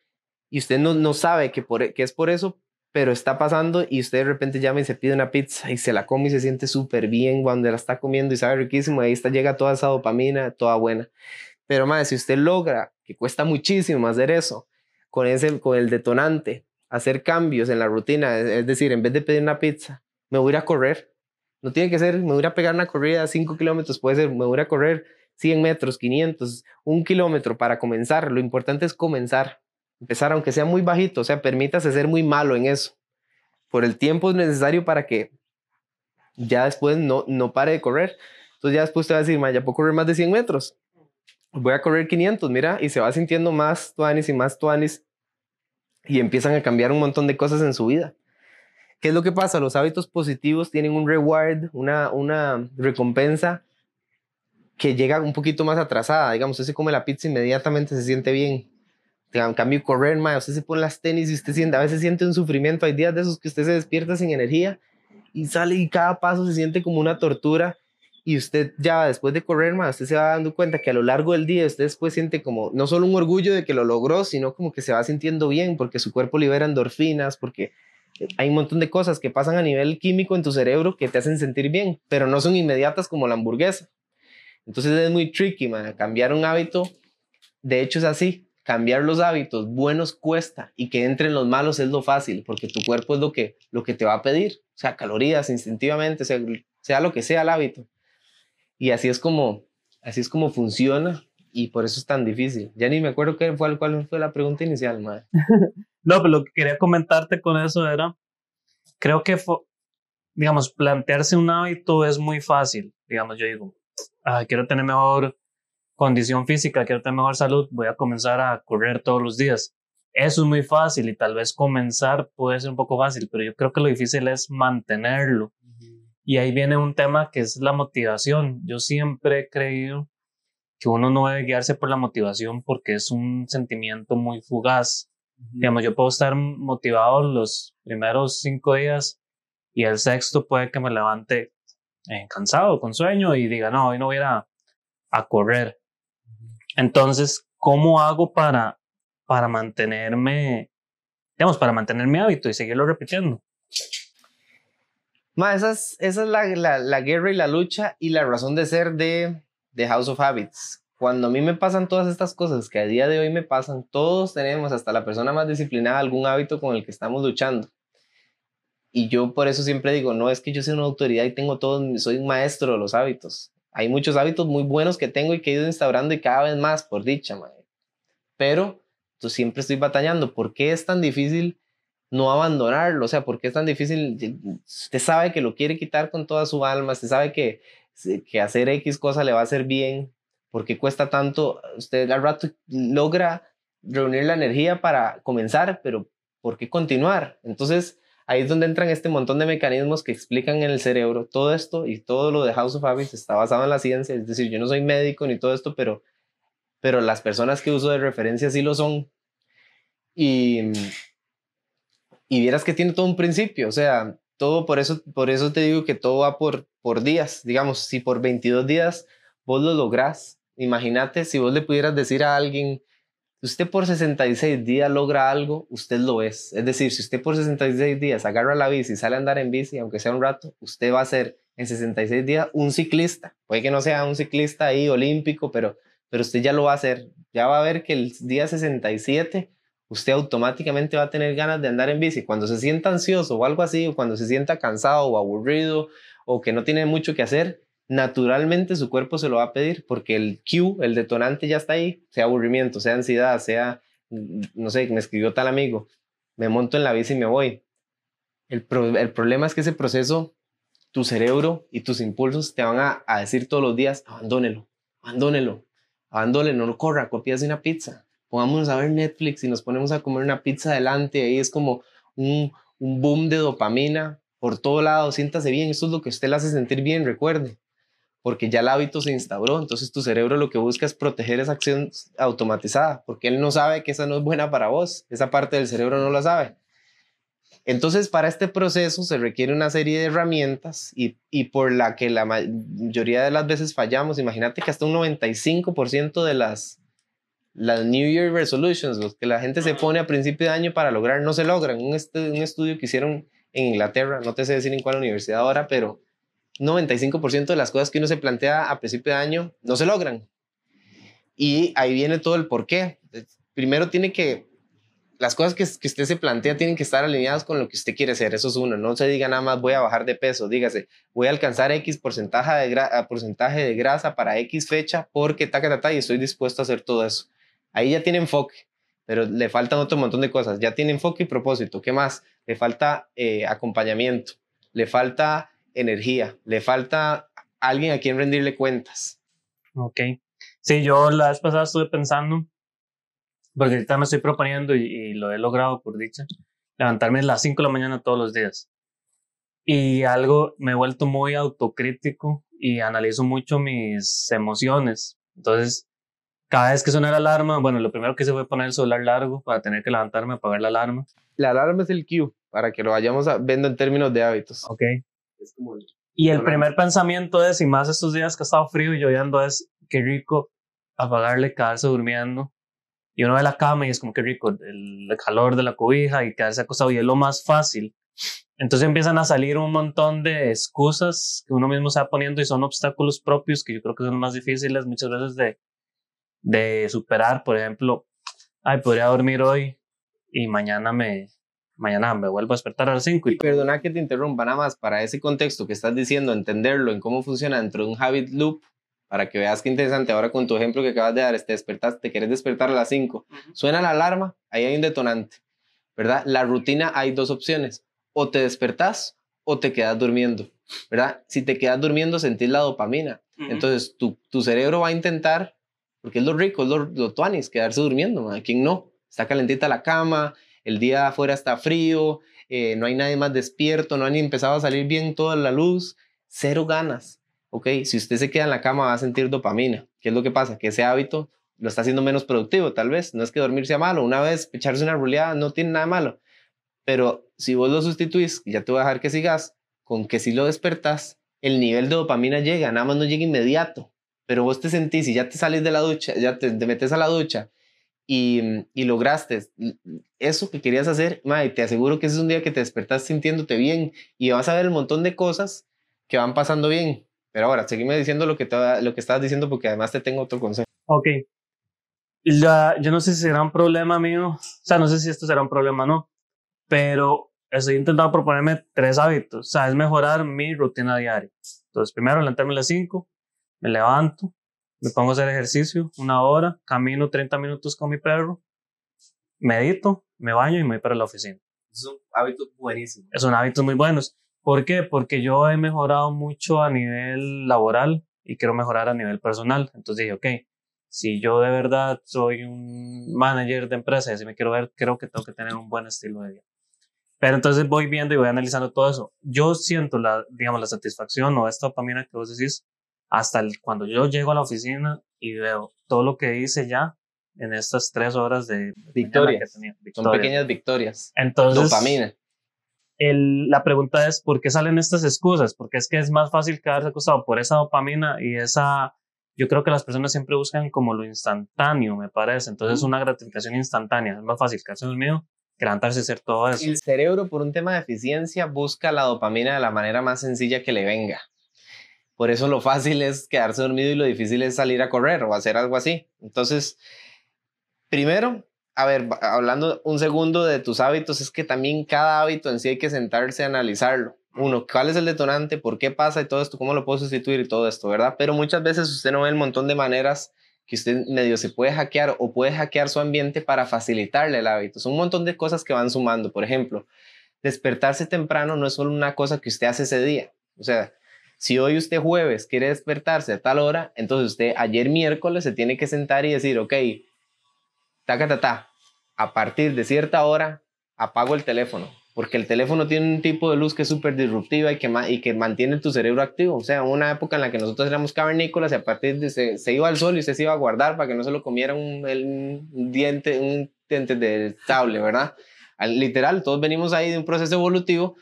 y usted no, no sabe que, por, que es por eso, pero está pasando y usted de repente llama y se pide una pizza y se la come y se siente súper bien cuando la está comiendo y sabe riquísimo, ahí está, llega toda esa dopamina, toda buena. Pero más, si usted logra, que cuesta muchísimo hacer eso, con, ese, con el detonante, hacer cambios en la rutina, es decir, en vez de pedir una pizza, me voy a a correr, No tiene que ser, me voy a pegar una corrida de 5 kilómetros, puede ser, me voy a correr 100 metros, 500, un kilómetro para comenzar. Lo importante es comenzar, empezar, aunque sea muy bajito, o sea, permítase ser muy malo en eso. Por el tiempo es necesario para que ya después no, no pare de correr. Entonces ya después te va a decir, ya puedo correr más de 100 metros. Voy a correr 500, mira, y se va sintiendo más tuanis y más tuanis y empiezan a cambiar un montón de cosas en su vida. ¿Qué es lo que pasa? Los hábitos positivos tienen un reward, una, una recompensa que llega un poquito más atrasada. Digamos, usted se come la pizza inmediatamente se siente bien. En cambio, correr, más, usted se pone las tenis y usted siente, a veces siente un sufrimiento. Hay días de esos que usted se despierta sin energía y sale y cada paso se siente como una tortura. Y usted ya después de correr, más, usted se va dando cuenta que a lo largo del día usted después siente como no solo un orgullo de que lo logró, sino como que se va sintiendo bien porque su cuerpo libera endorfinas, porque hay un montón de cosas que pasan a nivel químico en tu cerebro que te hacen sentir bien, pero no son inmediatas como la hamburguesa. Entonces es muy tricky, man. Cambiar un hábito, de hecho es así. Cambiar los hábitos buenos cuesta y que entren los malos es lo fácil, porque tu cuerpo es lo que, lo que te va a pedir. O sea, calorías instintivamente, sea, sea lo que sea el hábito. Y así es como, así es como funciona y por eso es tan difícil. Ya ni me acuerdo qué fue, cuál fue la pregunta inicial, madre. *laughs* no, pero lo que quería comentarte con eso era, creo que, digamos, plantearse un hábito es muy fácil. Digamos, yo digo, ah, quiero tener mejor condición física, quiero tener mejor salud, voy a comenzar a correr todos los días. Eso es muy fácil y tal vez comenzar puede ser un poco fácil, pero yo creo que lo difícil es mantenerlo. Y ahí viene un tema que es la motivación. Yo siempre he creído que uno no debe guiarse por la motivación porque es un sentimiento muy fugaz. Digamos, yo puedo estar motivado los primeros cinco días y el sexto puede que me levante eh, cansado, con sueño y diga, no, hoy no voy a correr. Entonces, ¿cómo hago para, para mantenerme, digamos, para mantener mi hábito y seguirlo repitiendo? Ma, esa es, esa es la, la, la, guerra y la lucha y la razón de ser de, de House of Habits. Cuando a mí me pasan todas estas cosas que a día de hoy me pasan, todos tenemos, hasta la persona más disciplinada, algún hábito con el que estamos luchando. Y yo por eso siempre digo, no es que yo sea una autoridad y tengo todo, soy un maestro de los hábitos. Hay muchos hábitos muy buenos que tengo y que he ido instaurando y cada vez más, por dicha, madre. Pero yo siempre estoy batallando. ¿Por qué es tan difícil no abandonarlo? O sea, ¿por qué es tan difícil? Usted sabe que lo quiere quitar con toda su alma, usted sabe que, que hacer X cosa le va a hacer bien. ¿Por qué cuesta tanto? Usted al rato logra reunir la energía para comenzar, pero ¿por qué continuar? Entonces, Ahí es donde entran este montón de mecanismos que explican en el cerebro todo esto y todo lo de House of Habits está basado en la ciencia. Es decir, yo no soy médico ni todo esto, pero, pero las personas que uso de referencia sí lo son. Y, y vieras que tiene todo un principio, o sea, todo por eso, por eso te digo que todo va por, por días. Digamos, si por 22 días vos lo lográs, imagínate si vos le pudieras decir a alguien, usted por 66 días logra algo, usted lo es. Es decir, si usted por 66 días agarra la bici y sale a andar en bici, aunque sea un rato, usted va a ser en 66 días un ciclista. Puede que no sea un ciclista ahí olímpico, pero, pero usted ya lo va a hacer. Ya va a ver que el día 67 usted automáticamente va a tener ganas de andar en bici. Cuando se sienta ansioso o algo así, o cuando se sienta cansado o aburrido o que no tiene mucho que hacer, naturalmente su cuerpo se lo va a pedir porque el cue, el detonante ya está ahí, sea aburrimiento, sea ansiedad, sea, mm, no sé, me escribió tal amigo, me monto en la bici y me voy. El, el problema es que ese proceso, tu cerebro y tus impulsos te van a, a decir todos los días, abandónelo, abandónelo, abandónelo, no corra, copias una pizza. Pongámonos a ver Netflix y nos ponemos a comer una pizza adelante, ahí es como un, un boom de dopamina por todo lado, siéntase bien, eso es lo que usted le hace sentir bien, recuerde porque ya el hábito se instauró, entonces tu cerebro lo que busca es proteger esa acción automatizada, porque él no sabe que esa no es buena para vos, esa parte del cerebro no la sabe. Entonces, para este proceso se requiere una serie de herramientas y, y por la que la mayoría de las veces fallamos. Imagínate que hasta un 95% de las, las New Year Resolutions, los que la gente se pone a principio de año para lograr, no se logran. Un, un estudio que hicieron en Inglaterra, no te sé decir en cuál universidad ahora, pero 95% de las cosas que uno se plantea a principio de año no se logran. Y ahí viene todo el por qué. Primero tiene que las cosas que, que, usted se plantea tienen que estar alineadas con lo que usted quiere hacer. Eso es uno. No se diga nada más voy a bajar de peso. Dígase, voy a alcanzar X porcentaje de, porcentaje de grasa para X fecha porque ta, ta, ta, y estoy dispuesto a hacer todo eso. Ahí ya tiene enfoque, pero le faltan otro montón de cosas. Ya tiene enfoque y propósito. ¿Qué más? Le falta eh, acompañamiento, le falta energía, le falta alguien a quien rendirle cuentas. Ok. Sí, yo la vez pasada estuve pensando porque ahorita me estoy proponiendo y, lo he logrado por dicha, levantarme a las 5 de la mañana todos los días. Y algo, me he vuelto muy autocrítico y analizo mucho mis emociones. Entonces, cada vez que suena la alarma, bueno, lo primero que hice fue poner el celular largo para tener que levantarme a apagar la alarma. La alarma es el cue, para que lo vayamos viendo en términos de hábitos. Ok. Y el primer pensamiento es, y más estos días que ha estado frío y lloviendo, es qué rico apagarle, quedarse durmiendo y uno ve la cama y es como que rico, el, calor de la cobija y quedarse acostado y es lo más fácil. Entonces empiezan a salir un montón de excusas que uno mismo se va poniendo y son obstáculos propios que yo creo que son más difíciles muchas veces de, de superar. Por ejemplo, ay, podría dormir hoy y mañana me, mañana me vuelvo a despertar a las 5. Y... Perdona que te interrumpa, nada más para ese contexto que estás diciendo, entenderlo en cómo funciona dentro de un habit loop, para que veas qué interesante ahora con tu ejemplo que acabas de dar, te despertaste, te quieres despertar a las 5, suena la alarma, ahí hay un detonante, ¿verdad? La rutina hay dos opciones, o te despertás o te quedas durmiendo, ¿verdad? Si te quedas durmiendo sentís la dopamina, entonces tu, tu, cerebro va a intentar, porque es lo rico, es lo, lo tuanis, quedarse durmiendo, ¿a quién no? Está calentita la cama, el día afuera está frío, eh, no hay nadie más despierto, no han empezado a salir bien toda la luz, cero ganas ok, si usted se queda en la cama va a sentir dopamina. ¿Qué es lo que pasa? Que ese hábito lo está haciendo menos productivo, tal vez. No es que dormir sea malo. Una vez echarse una ruleada no tiene nada malo. Pero si vos lo sustituís, ya te voy a dejar que sigas, con que si lo despertas, el nivel de dopamina llega, nada más no llega inmediato. Pero vos te sentís y ya te sales de la ducha, ya te, metes a la ducha y, y, lograste eso que querías hacer, y te aseguro que ese es un día que te despertás sintiéndote bien y vas a ver el montón de cosas que van pasando bien. Pero ahora, seguime diciendo lo que, que estabas diciendo porque además te tengo otro consejo. Ok. yo no sé si será un problema mío, o sea, no sé si esto será un problema o no, pero estoy intentando proponerme tres hábitos, o sea, es mejorar mi rutina diaria. Entonces, primero levantarme a las 5, me levanto, me pongo a hacer ejercicio una hora, camino 30 minutos con mi perro, medito, me baño y me voy para la oficina. Son hábitos buenísimos. Son hábitos muy buenos. ¿Por qué? Porque yo he mejorado mucho a nivel laboral y quiero mejorar a nivel personal. Entonces dije, ok, si yo de verdad soy un manager de empresa y así me quiero ver, creo que tengo que tener un buen estilo de vida. Pero entonces voy viendo y voy analizando todo eso. Yo siento la, digamos, la satisfacción o esta dopamina que vos decís hasta el, cuando yo llego a la oficina y veo todo lo que hice ya en estas tres horas de victorias. Que tenía. Son pequeñas victorias. Entonces, dopamina el, la pregunta es, ¿por qué salen estas excusas? Porque es que es más fácil quedarse acostado por esa dopamina y esa... Yo creo que las personas siempre buscan como lo instantáneo, me parece. Entonces, una gratificación instantánea. Es más fácil quedarse dormido que levantarse y hacer todo eso. El cerebro, por un tema de eficiencia, busca la dopamina de la manera más sencilla que le venga. Por eso lo fácil es quedarse dormido y lo difícil es salir a correr o hacer algo así. Entonces, primero, a ver, hablando un segundo de tus hábitos, es que también cada hábito en sí hay que sentarse a analizarlo. Uno, ¿cuál es el detonante? ¿Por qué pasa? Y todo esto, ¿cómo lo puedo sustituir? Y todo esto, ¿verdad? Pero muchas veces usted no ve el montón de maneras que usted medio se puede hackear o puede hackear su ambiente para facilitarle el hábito. Son un montón de cosas que van sumando. Por ejemplo, despertarse temprano no es solo una cosa que usted hace ese día. O sea, si hoy usted jueves quiere despertarse a tal hora, entonces usted ayer miércoles se tiene que sentar y decir, ok, ta, a partir de cierta hora apago el teléfono, porque el teléfono tiene un tipo de luz que es súper disruptiva y que, y que mantiene tu cerebro activo. O sea, una época en la que nosotros éramos cavernícolas y a partir de se, iba al sol y se iba a guardar para que no se lo comiera un, diente, un diente de sable, ¿verdad? literal, todos venimos ahí de un proceso evolutivo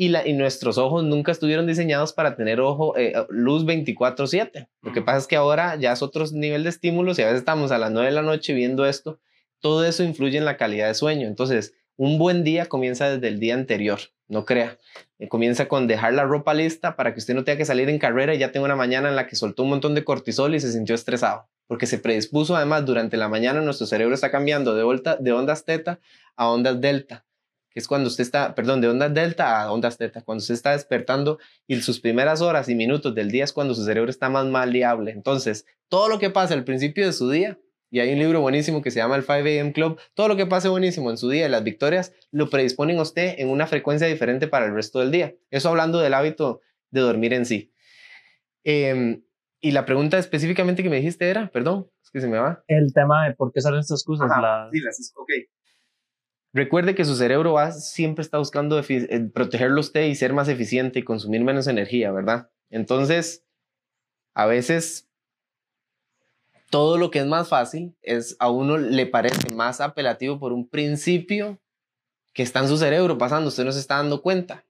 y, la, y nuestros ojos nunca estuvieron diseñados para tener ojo, eh, luz 24/7. Lo que pasa es que ahora ya es otro nivel de estímulos y a veces estamos a las 9 de la noche viendo esto todo eso influye en la calidad de sueño. Entonces, un buen día comienza desde el día anterior. no crea. Eh, comienza con dejar la ropa lista para que usted no tenga que salir en carrera y ya tenga una mañana en la que soltó un montón de cortisol y se sintió estresado, porque se predispuso además durante la mañana nuestro cerebro está cambiando de, volta, de ondas teta a ondas delta, que es cuando usted está, perdón, de ondas delta a ondas teta, cuando usted está despertando y sus primeras horas y minutos del día es cuando su cerebro está más maleable. Entonces, todo lo que pasa al principio de su día y hay un libro buenísimo que se llama el 5 AM Club. Todo lo que pase buenísimo en su día y las victorias lo predisponen a usted en una frecuencia diferente para el resto del día. Eso hablando del hábito de dormir en sí. Em, y la pregunta específicamente que me dijiste era, perdón, es que se me va. El tema de por qué salen estas cosas. Sí, las, ok. Recuerde que su cerebro va, siempre está buscando eh, protegerlo usted y ser más eficiente y consumir menos energía, ¿verdad? Entonces, a veces todo lo que es más fácil es a uno le parece más apelativo por un principio que está en su cerebro pasando, usted no se está dando cuenta.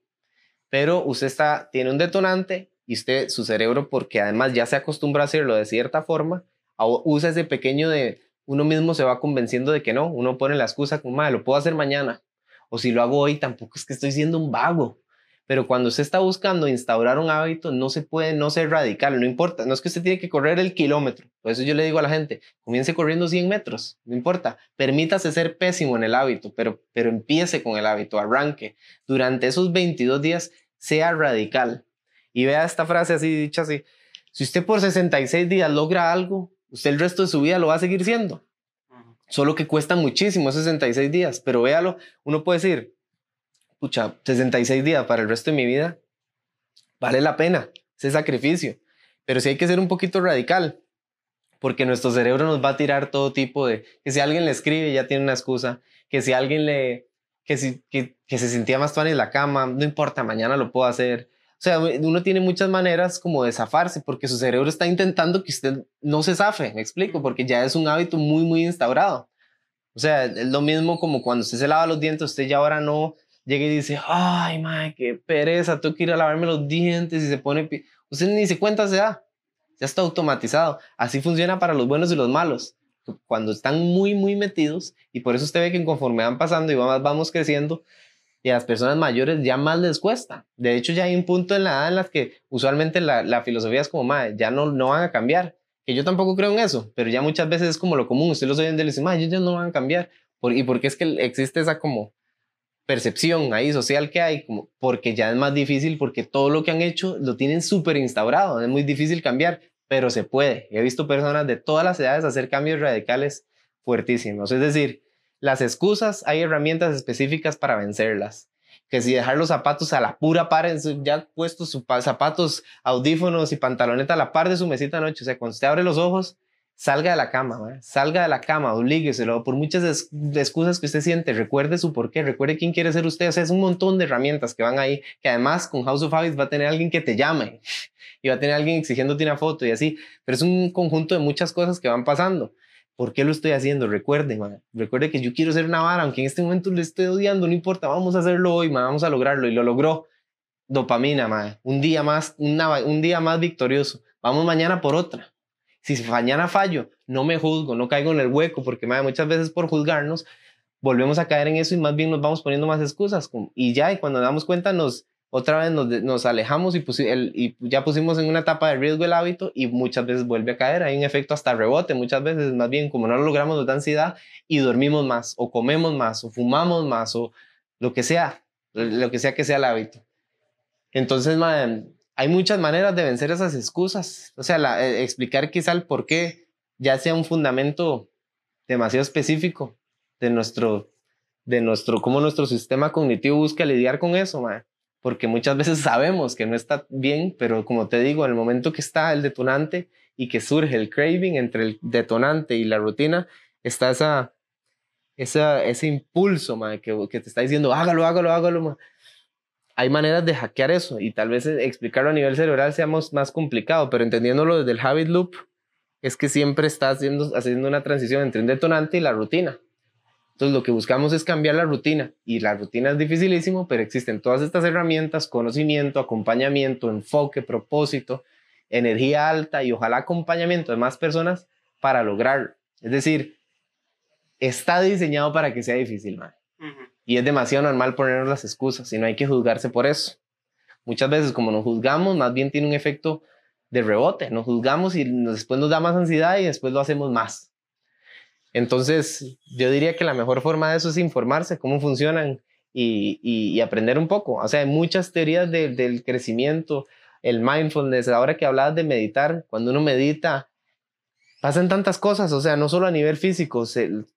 Pero usted está, tiene un detonante y usted, su cerebro, porque además ya se acostumbra a hacerlo de cierta forma, usa ese pequeño de uno mismo se va convenciendo de que no, uno pone la excusa como, madre, lo puedo hacer mañana. O si lo hago hoy, tampoco es que estoy siendo un vago. Pero cuando usted está buscando instaurar un hábito, no se puede no ser radical, no importa, no es que usted tiene que correr el kilómetro. Por eso yo le digo a la gente, comience corriendo 100 metros, no importa, permítase ser pésimo en el hábito, pero, pero empiece con el hábito, arranque. Durante esos 22 días, sea radical. Y vea esta frase así, dicha así, si usted por 66 días logra algo, usted el resto de su vida lo va a seguir siendo. Solo que cuesta muchísimo 66 días, pero véalo, uno puede decir, pucha, 66 días para el resto de mi vida, vale la pena ese sacrificio. Pero sí hay que ser un poquito radical, porque nuestro cerebro nos va a tirar todo tipo de, que si alguien le escribe ya tiene una excusa, que si alguien le, que, si, que, se sentía más tuan en la cama, no importa, mañana lo puedo hacer. O sea, uno tiene muchas maneras como de zafarse, porque su cerebro está intentando que usted no se zafe, me explico, porque ya es un hábito muy, muy instaurado. O sea, es lo mismo como cuando usted se lava los dientes, usted ya ahora no llega y dice, ay, madre, qué pereza, tengo que ir a lavarme los dientes y se pone... Usted ni se cuenta se da, ya está automatizado. Así funciona para los buenos y los malos. Cuando están muy, muy metidos, y por eso usted ve que conforme van pasando y vamos, creciendo, y a las personas mayores ya más les cuesta. De hecho, ya hay un punto en la edad en la que usualmente la, la filosofía es como, madre, ya no, no van a cambiar. Que yo tampoco creo en eso, pero ya muchas veces es como lo común. Usted los oye y le dice, madre, ellos ya no van a cambiar. Por, ¿Y porque es que existe esa como percepción ahí social que hay, como porque ya es más difícil, porque todo lo que han hecho lo tienen súper instaurado, es muy difícil cambiar, pero se puede. He visto personas de todas las edades hacer cambios radicales fuertísimos. Es decir, las excusas, hay herramientas específicas para vencerlas. Que si dejar los zapatos a la pura par, ya puestos sus zapatos, audífonos y pantaloneta a la par de su mesita de noche, o sea, cuando usted abre los ojos, salga de la cama, salga de la cama, oblígueselo, por muchas excusas que usted siente, recuerde su porqué, recuerde quién quiere ser usted, o sea, es un montón de herramientas que van ahí, que además con House of Habits va a tener alguien que te llame *laughs* y va a tener alguien exigiéndote una foto y así, pero es un conjunto de muchas cosas que van pasando. ¿Por qué lo estoy haciendo? Recuerde, recuerde que yo quiero ser una vara, aunque en este momento le estoy odiando, no importa, vamos a hacerlo hoy, vamos a lograrlo y lo logró. Dopamina, un día más, un día más victorioso. Vamos mañana por otra si mañana fallo, no me juzgo, no caigo en el hueco, porque muchas veces por juzgarnos volvemos a caer en eso y más bien nos vamos poniendo más excusas. Y ya, y cuando nos damos cuenta, nos, otra vez nos, alejamos y, ya pusimos en una etapa de riesgo el hábito y muchas veces vuelve a caer. Hay un efecto hasta rebote, muchas veces más bien como no lo logramos nos da ansiedad y dormimos más o comemos más o fumamos más o lo que sea, lo que sea que sea el hábito. Entonces, hay muchas maneras de vencer esas excusas. O sea, la, eh, explicar quizá el por qué ya sea un fundamento demasiado específico de nuestro, de nuestro, cómo nuestro sistema cognitivo busca lidiar con eso, porque muchas veces *laughs* sabemos que no está bien, pero como te digo, en el momento que está el detonante y que surge el craving entre el detonante y la rutina, está esa, esa ese impulso que, que, te está diciendo, hágalo, hágalo, hágalo hay maneras de hackear eso y tal vez explicarlo a nivel cerebral sea más complicado, pero entendiéndolo desde el habit loop, es que siempre está haciendo, haciendo una transición entre un detonante y la rutina. Entonces lo que buscamos es cambiar la rutina y la rutina es dificilísimo, pero existen todas estas herramientas, conocimiento, acompañamiento, enfoque, propósito, energía alta y ojalá acompañamiento de más personas para lograrlo. Es decir, está diseñado para que sea difícil, man. Y es demasiado normal ponernos las excusas y no hay que juzgarse por eso. Muchas veces como nos juzgamos, más bien tiene un efecto de rebote. Nos juzgamos y después nos da más ansiedad y después lo hacemos más. Entonces, yo diría que la mejor forma de eso es informarse, cómo funcionan y, aprender un poco. O sea, hay muchas teorías del crecimiento, el mindfulness, ahora que hablabas de meditar, cuando uno medita, pasan tantas cosas, o sea, no solo a nivel físico,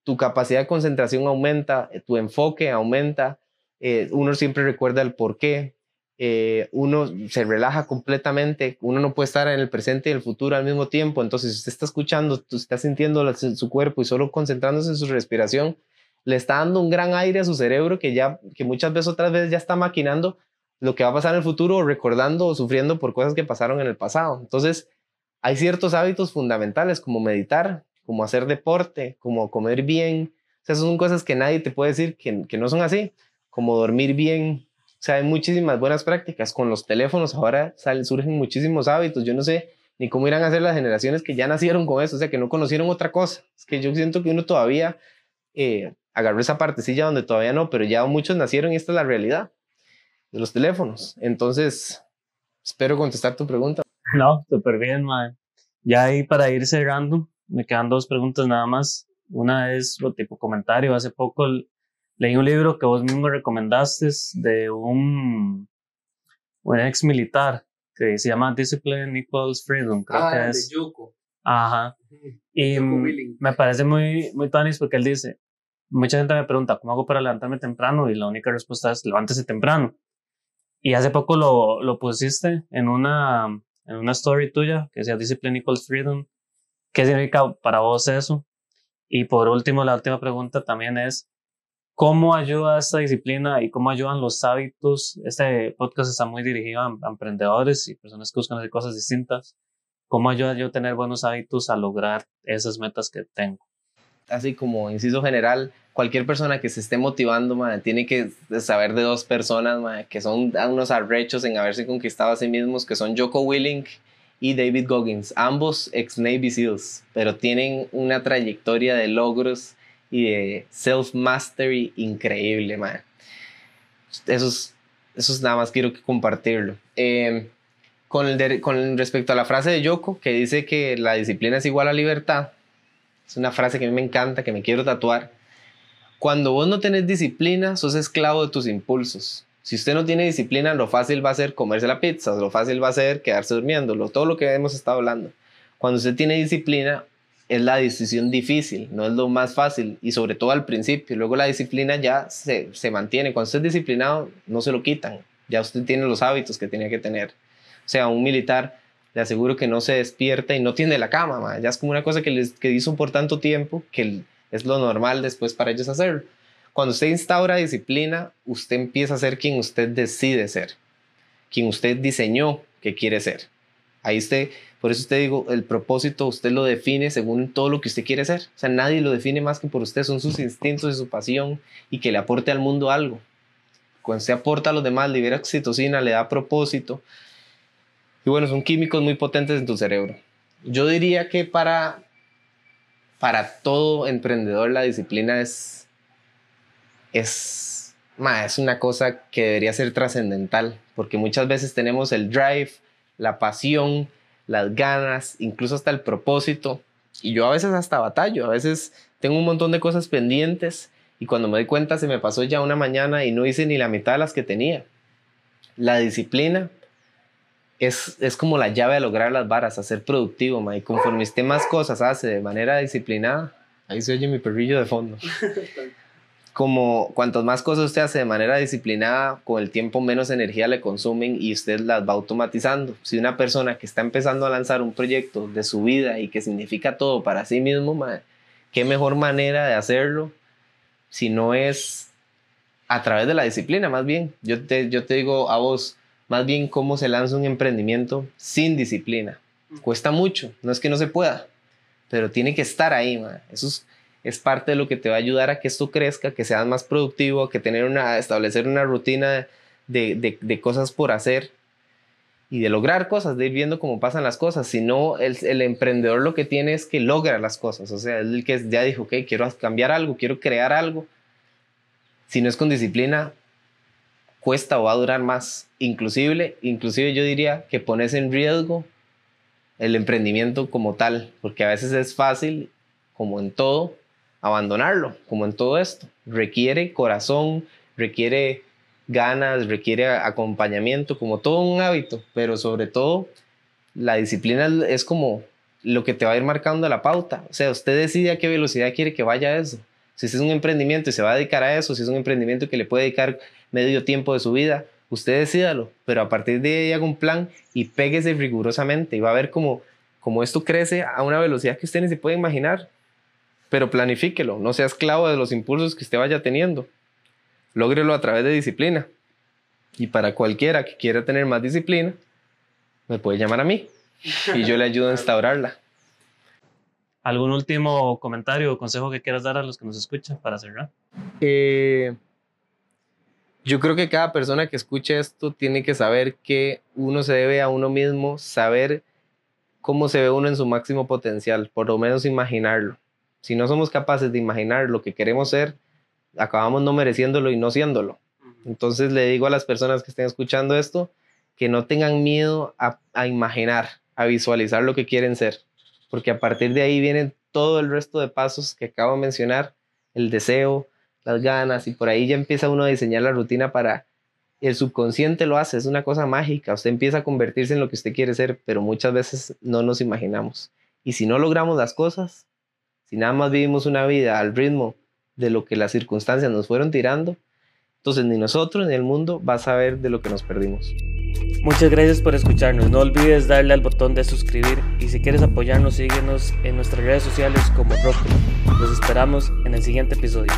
tu capacidad de concentración aumenta, tu enfoque aumenta, eh, uno siempre recuerda el por qué, eh, uno se relaja completamente, uno no puede estar en el presente y el futuro al mismo tiempo, entonces si usted está escuchando, está sintiendo su cuerpo y solo concentrándose en su respiración, le está dando un gran aire a su cerebro que ya, que muchas veces otras veces ya está maquinando lo que va a pasar en el futuro, recordando o sufriendo por cosas que pasaron en el pasado. Entonces, hay ciertos hábitos fundamentales como meditar, como hacer deporte, como comer bien. O sea, son cosas que nadie te puede decir que no son así, como dormir bien. Sea, hay muchísimas buenas prácticas. Con los teléfonos ahora salen, surgen muchísimos hábitos. Yo no sé ni cómo irán a ser las generaciones que ya nacieron con eso, o sea, que no conocieron otra cosa. Es que yo siento que uno todavía eh, agarró esa partecilla donde todavía no, pero ya muchos nacieron y esta es la realidad de los teléfonos. Entonces, espero contestar tu pregunta. No, súper bien, man. Ya ahí para ir cerrando, me quedan dos preguntas nada más. Una es lo tipo comentario. Hace poco leí un libro que vos mismo recomendaste de un, un ex militar que se llama Discipline Equals Freedom, creo ah, que es. De Yuko. Ajá. *laughs* Y me parece muy, muy tanis porque él dice, mucha gente me pregunta, ¿cómo hago para levantarme temprano? Y la única respuesta es, levántese temprano. Y hace poco lo, lo pusiste en una, en una story tuya que decía Discipline Equals Freedom. ¿Qué significa para vos eso? Y por último, la última pregunta también es, ¿cómo ayuda esta disciplina y cómo ayudan los hábitos? Este podcast está muy dirigido a, a emprendedores y personas que buscan hacer cosas distintas. ¿Cómo ayuda yo a tener buenos hábitos a lograr esas metas que tengo? Así como inciso general, cualquier persona que se esté motivando, tiene que saber de dos personas, que son unos arrechos en haberse conquistado a sí mismos, que son Joko Willink y David Goggins, ambos ex Navy SEALs, pero tienen una trayectoria de logros y de self-mastery increíble, man. Eso es, nada más quiero compartirlo. Eh, con, el con respecto a la frase de Yoko, que dice que la disciplina es igual a libertad, es una frase que a mí me encanta, que me quiero tatuar cuando vos no tenés disciplina, sos esclavo de tus impulsos. Si usted no tiene disciplina, lo fácil va a ser comerse la pizza, lo fácil va a ser quedarse durmiendo, todo lo que hemos estado hablando. Cuando usted tiene disciplina, es la decisión difícil, no es lo más fácil y sobre todo al principio. Luego la disciplina ya se, se mantiene. Cuando usted es disciplinado, no se lo quitan. Ya usted tiene los hábitos que tenía que tener. O sea, un militar le aseguro que no se despierta y no tiene la cama. Ya es como una cosa que, les, que hizo por tanto tiempo que es lo normal después para ellos hacerlo. Cuando usted instaura disciplina, usted empieza a ser quien usted decide ser, quien usted diseñó que quiere ser. Ahí usted, por eso usted digo, el propósito usted lo define según todo lo que usted quiere ser. O sea, nadie lo define más que por usted, son sus instintos y su pasión y que le aporte al mundo algo. Cuando usted aporta a los demás, libera oxitocina, le da propósito. Y bueno, son químicos muy potentes en tu cerebro. Yo diría que para para todo emprendedor la disciplina es, es, es una cosa que debería ser trascendental, porque muchas veces tenemos el drive, la pasión, las ganas, incluso hasta el propósito. Y yo a veces hasta batallo, a veces tengo un montón de cosas pendientes y cuando me doy cuenta se me pasó ya una mañana y no hice ni la mitad de las que tenía. La disciplina es, como la llave a lograr las varas, a ser productivo, ma, y conforme usted más cosas hace de manera disciplinada, ahí se oye mi perrillo de fondo. *laughs* Como cuantas más cosas usted hace de manera disciplinada, con el tiempo menos energía le consumen y usted las va automatizando. Si una persona que está empezando a lanzar un proyecto de su vida y que significa todo para sí mismo, ma, qué mejor manera de hacerlo si no es a través de la disciplina, más bien. Yo te, yo te digo a vos, más bien cómo se lanza un emprendimiento sin disciplina. Cuesta mucho, no es que no se pueda, pero tiene que estar ahí, eso es, parte de lo que te va a ayudar a que esto crezca, que seas más productivo, que tener una, establecer una rutina de, cosas por hacer y de lograr cosas, de ir viendo cómo pasan las cosas. Si no, el, el, emprendedor lo que tiene es que logra las cosas. O sea, el que ya dijo, ok, quiero cambiar algo, quiero crear algo si no es con disciplina, cuesta o va a durar más. Inclusive, inclusive yo diría que pones en riesgo el emprendimiento como tal, porque a veces es fácil, como en todo, abandonarlo, como en todo esto. Requiere corazón, requiere ganas, requiere acompañamiento, como todo un hábito, pero sobre todo la disciplina es como lo que te va a ir marcando la pauta. O sea, usted decide a qué velocidad quiere que vaya eso. Si es un emprendimiento y se va a dedicar a eso, si es un emprendimiento que le puede dedicar medio tiempo de su vida, usted decídalo, pero a partir de ahí haga un plan y péguese rigurosamente y va a ver cómo, cómo esto crece a una velocidad que usted ni se puede imaginar. Pero planifíquelo, no sea esclavo de los impulsos que usted vaya teniendo. Lógrelo a través de disciplina. Y para cualquiera que quiera tener más disciplina, me puede llamar a mí y yo le ayudo a instaurarla. *laughs* ¿Algún último comentario o consejo que quieras dar a los que nos escuchan para cerrar? Eh, yo creo que cada persona que escuche esto tiene que saber que uno se debe a uno mismo, saber cómo se ve uno en su máximo potencial, por lo menos imaginarlo. Si no somos capaces de imaginar lo que queremos ser, acabamos no mereciéndolo y no siéndolo. Entonces le digo a las personas que estén escuchando esto que no tengan miedo a, a imaginar, a visualizar lo que quieren ser, porque a partir de ahí vienen todo el resto de pasos que acabo de mencionar, el deseo, las ganas y por ahí ya empieza uno a diseñar la rutina para el subconsciente lo hace, es una cosa mágica, usted empieza a convertirse en lo que usted quiere ser, pero muchas veces no nos imaginamos. Y si no logramos las cosas, si nada más vivimos una vida al ritmo de lo que las circunstancias nos fueron tirando, entonces ni nosotros ni el mundo va a saber de lo que nos perdimos. Muchas gracias por escucharnos. No olvides darle al botón de suscribir y si quieres apoyarnos, síguenos en nuestras redes sociales como Rocket. Los esperamos en el siguiente episodio.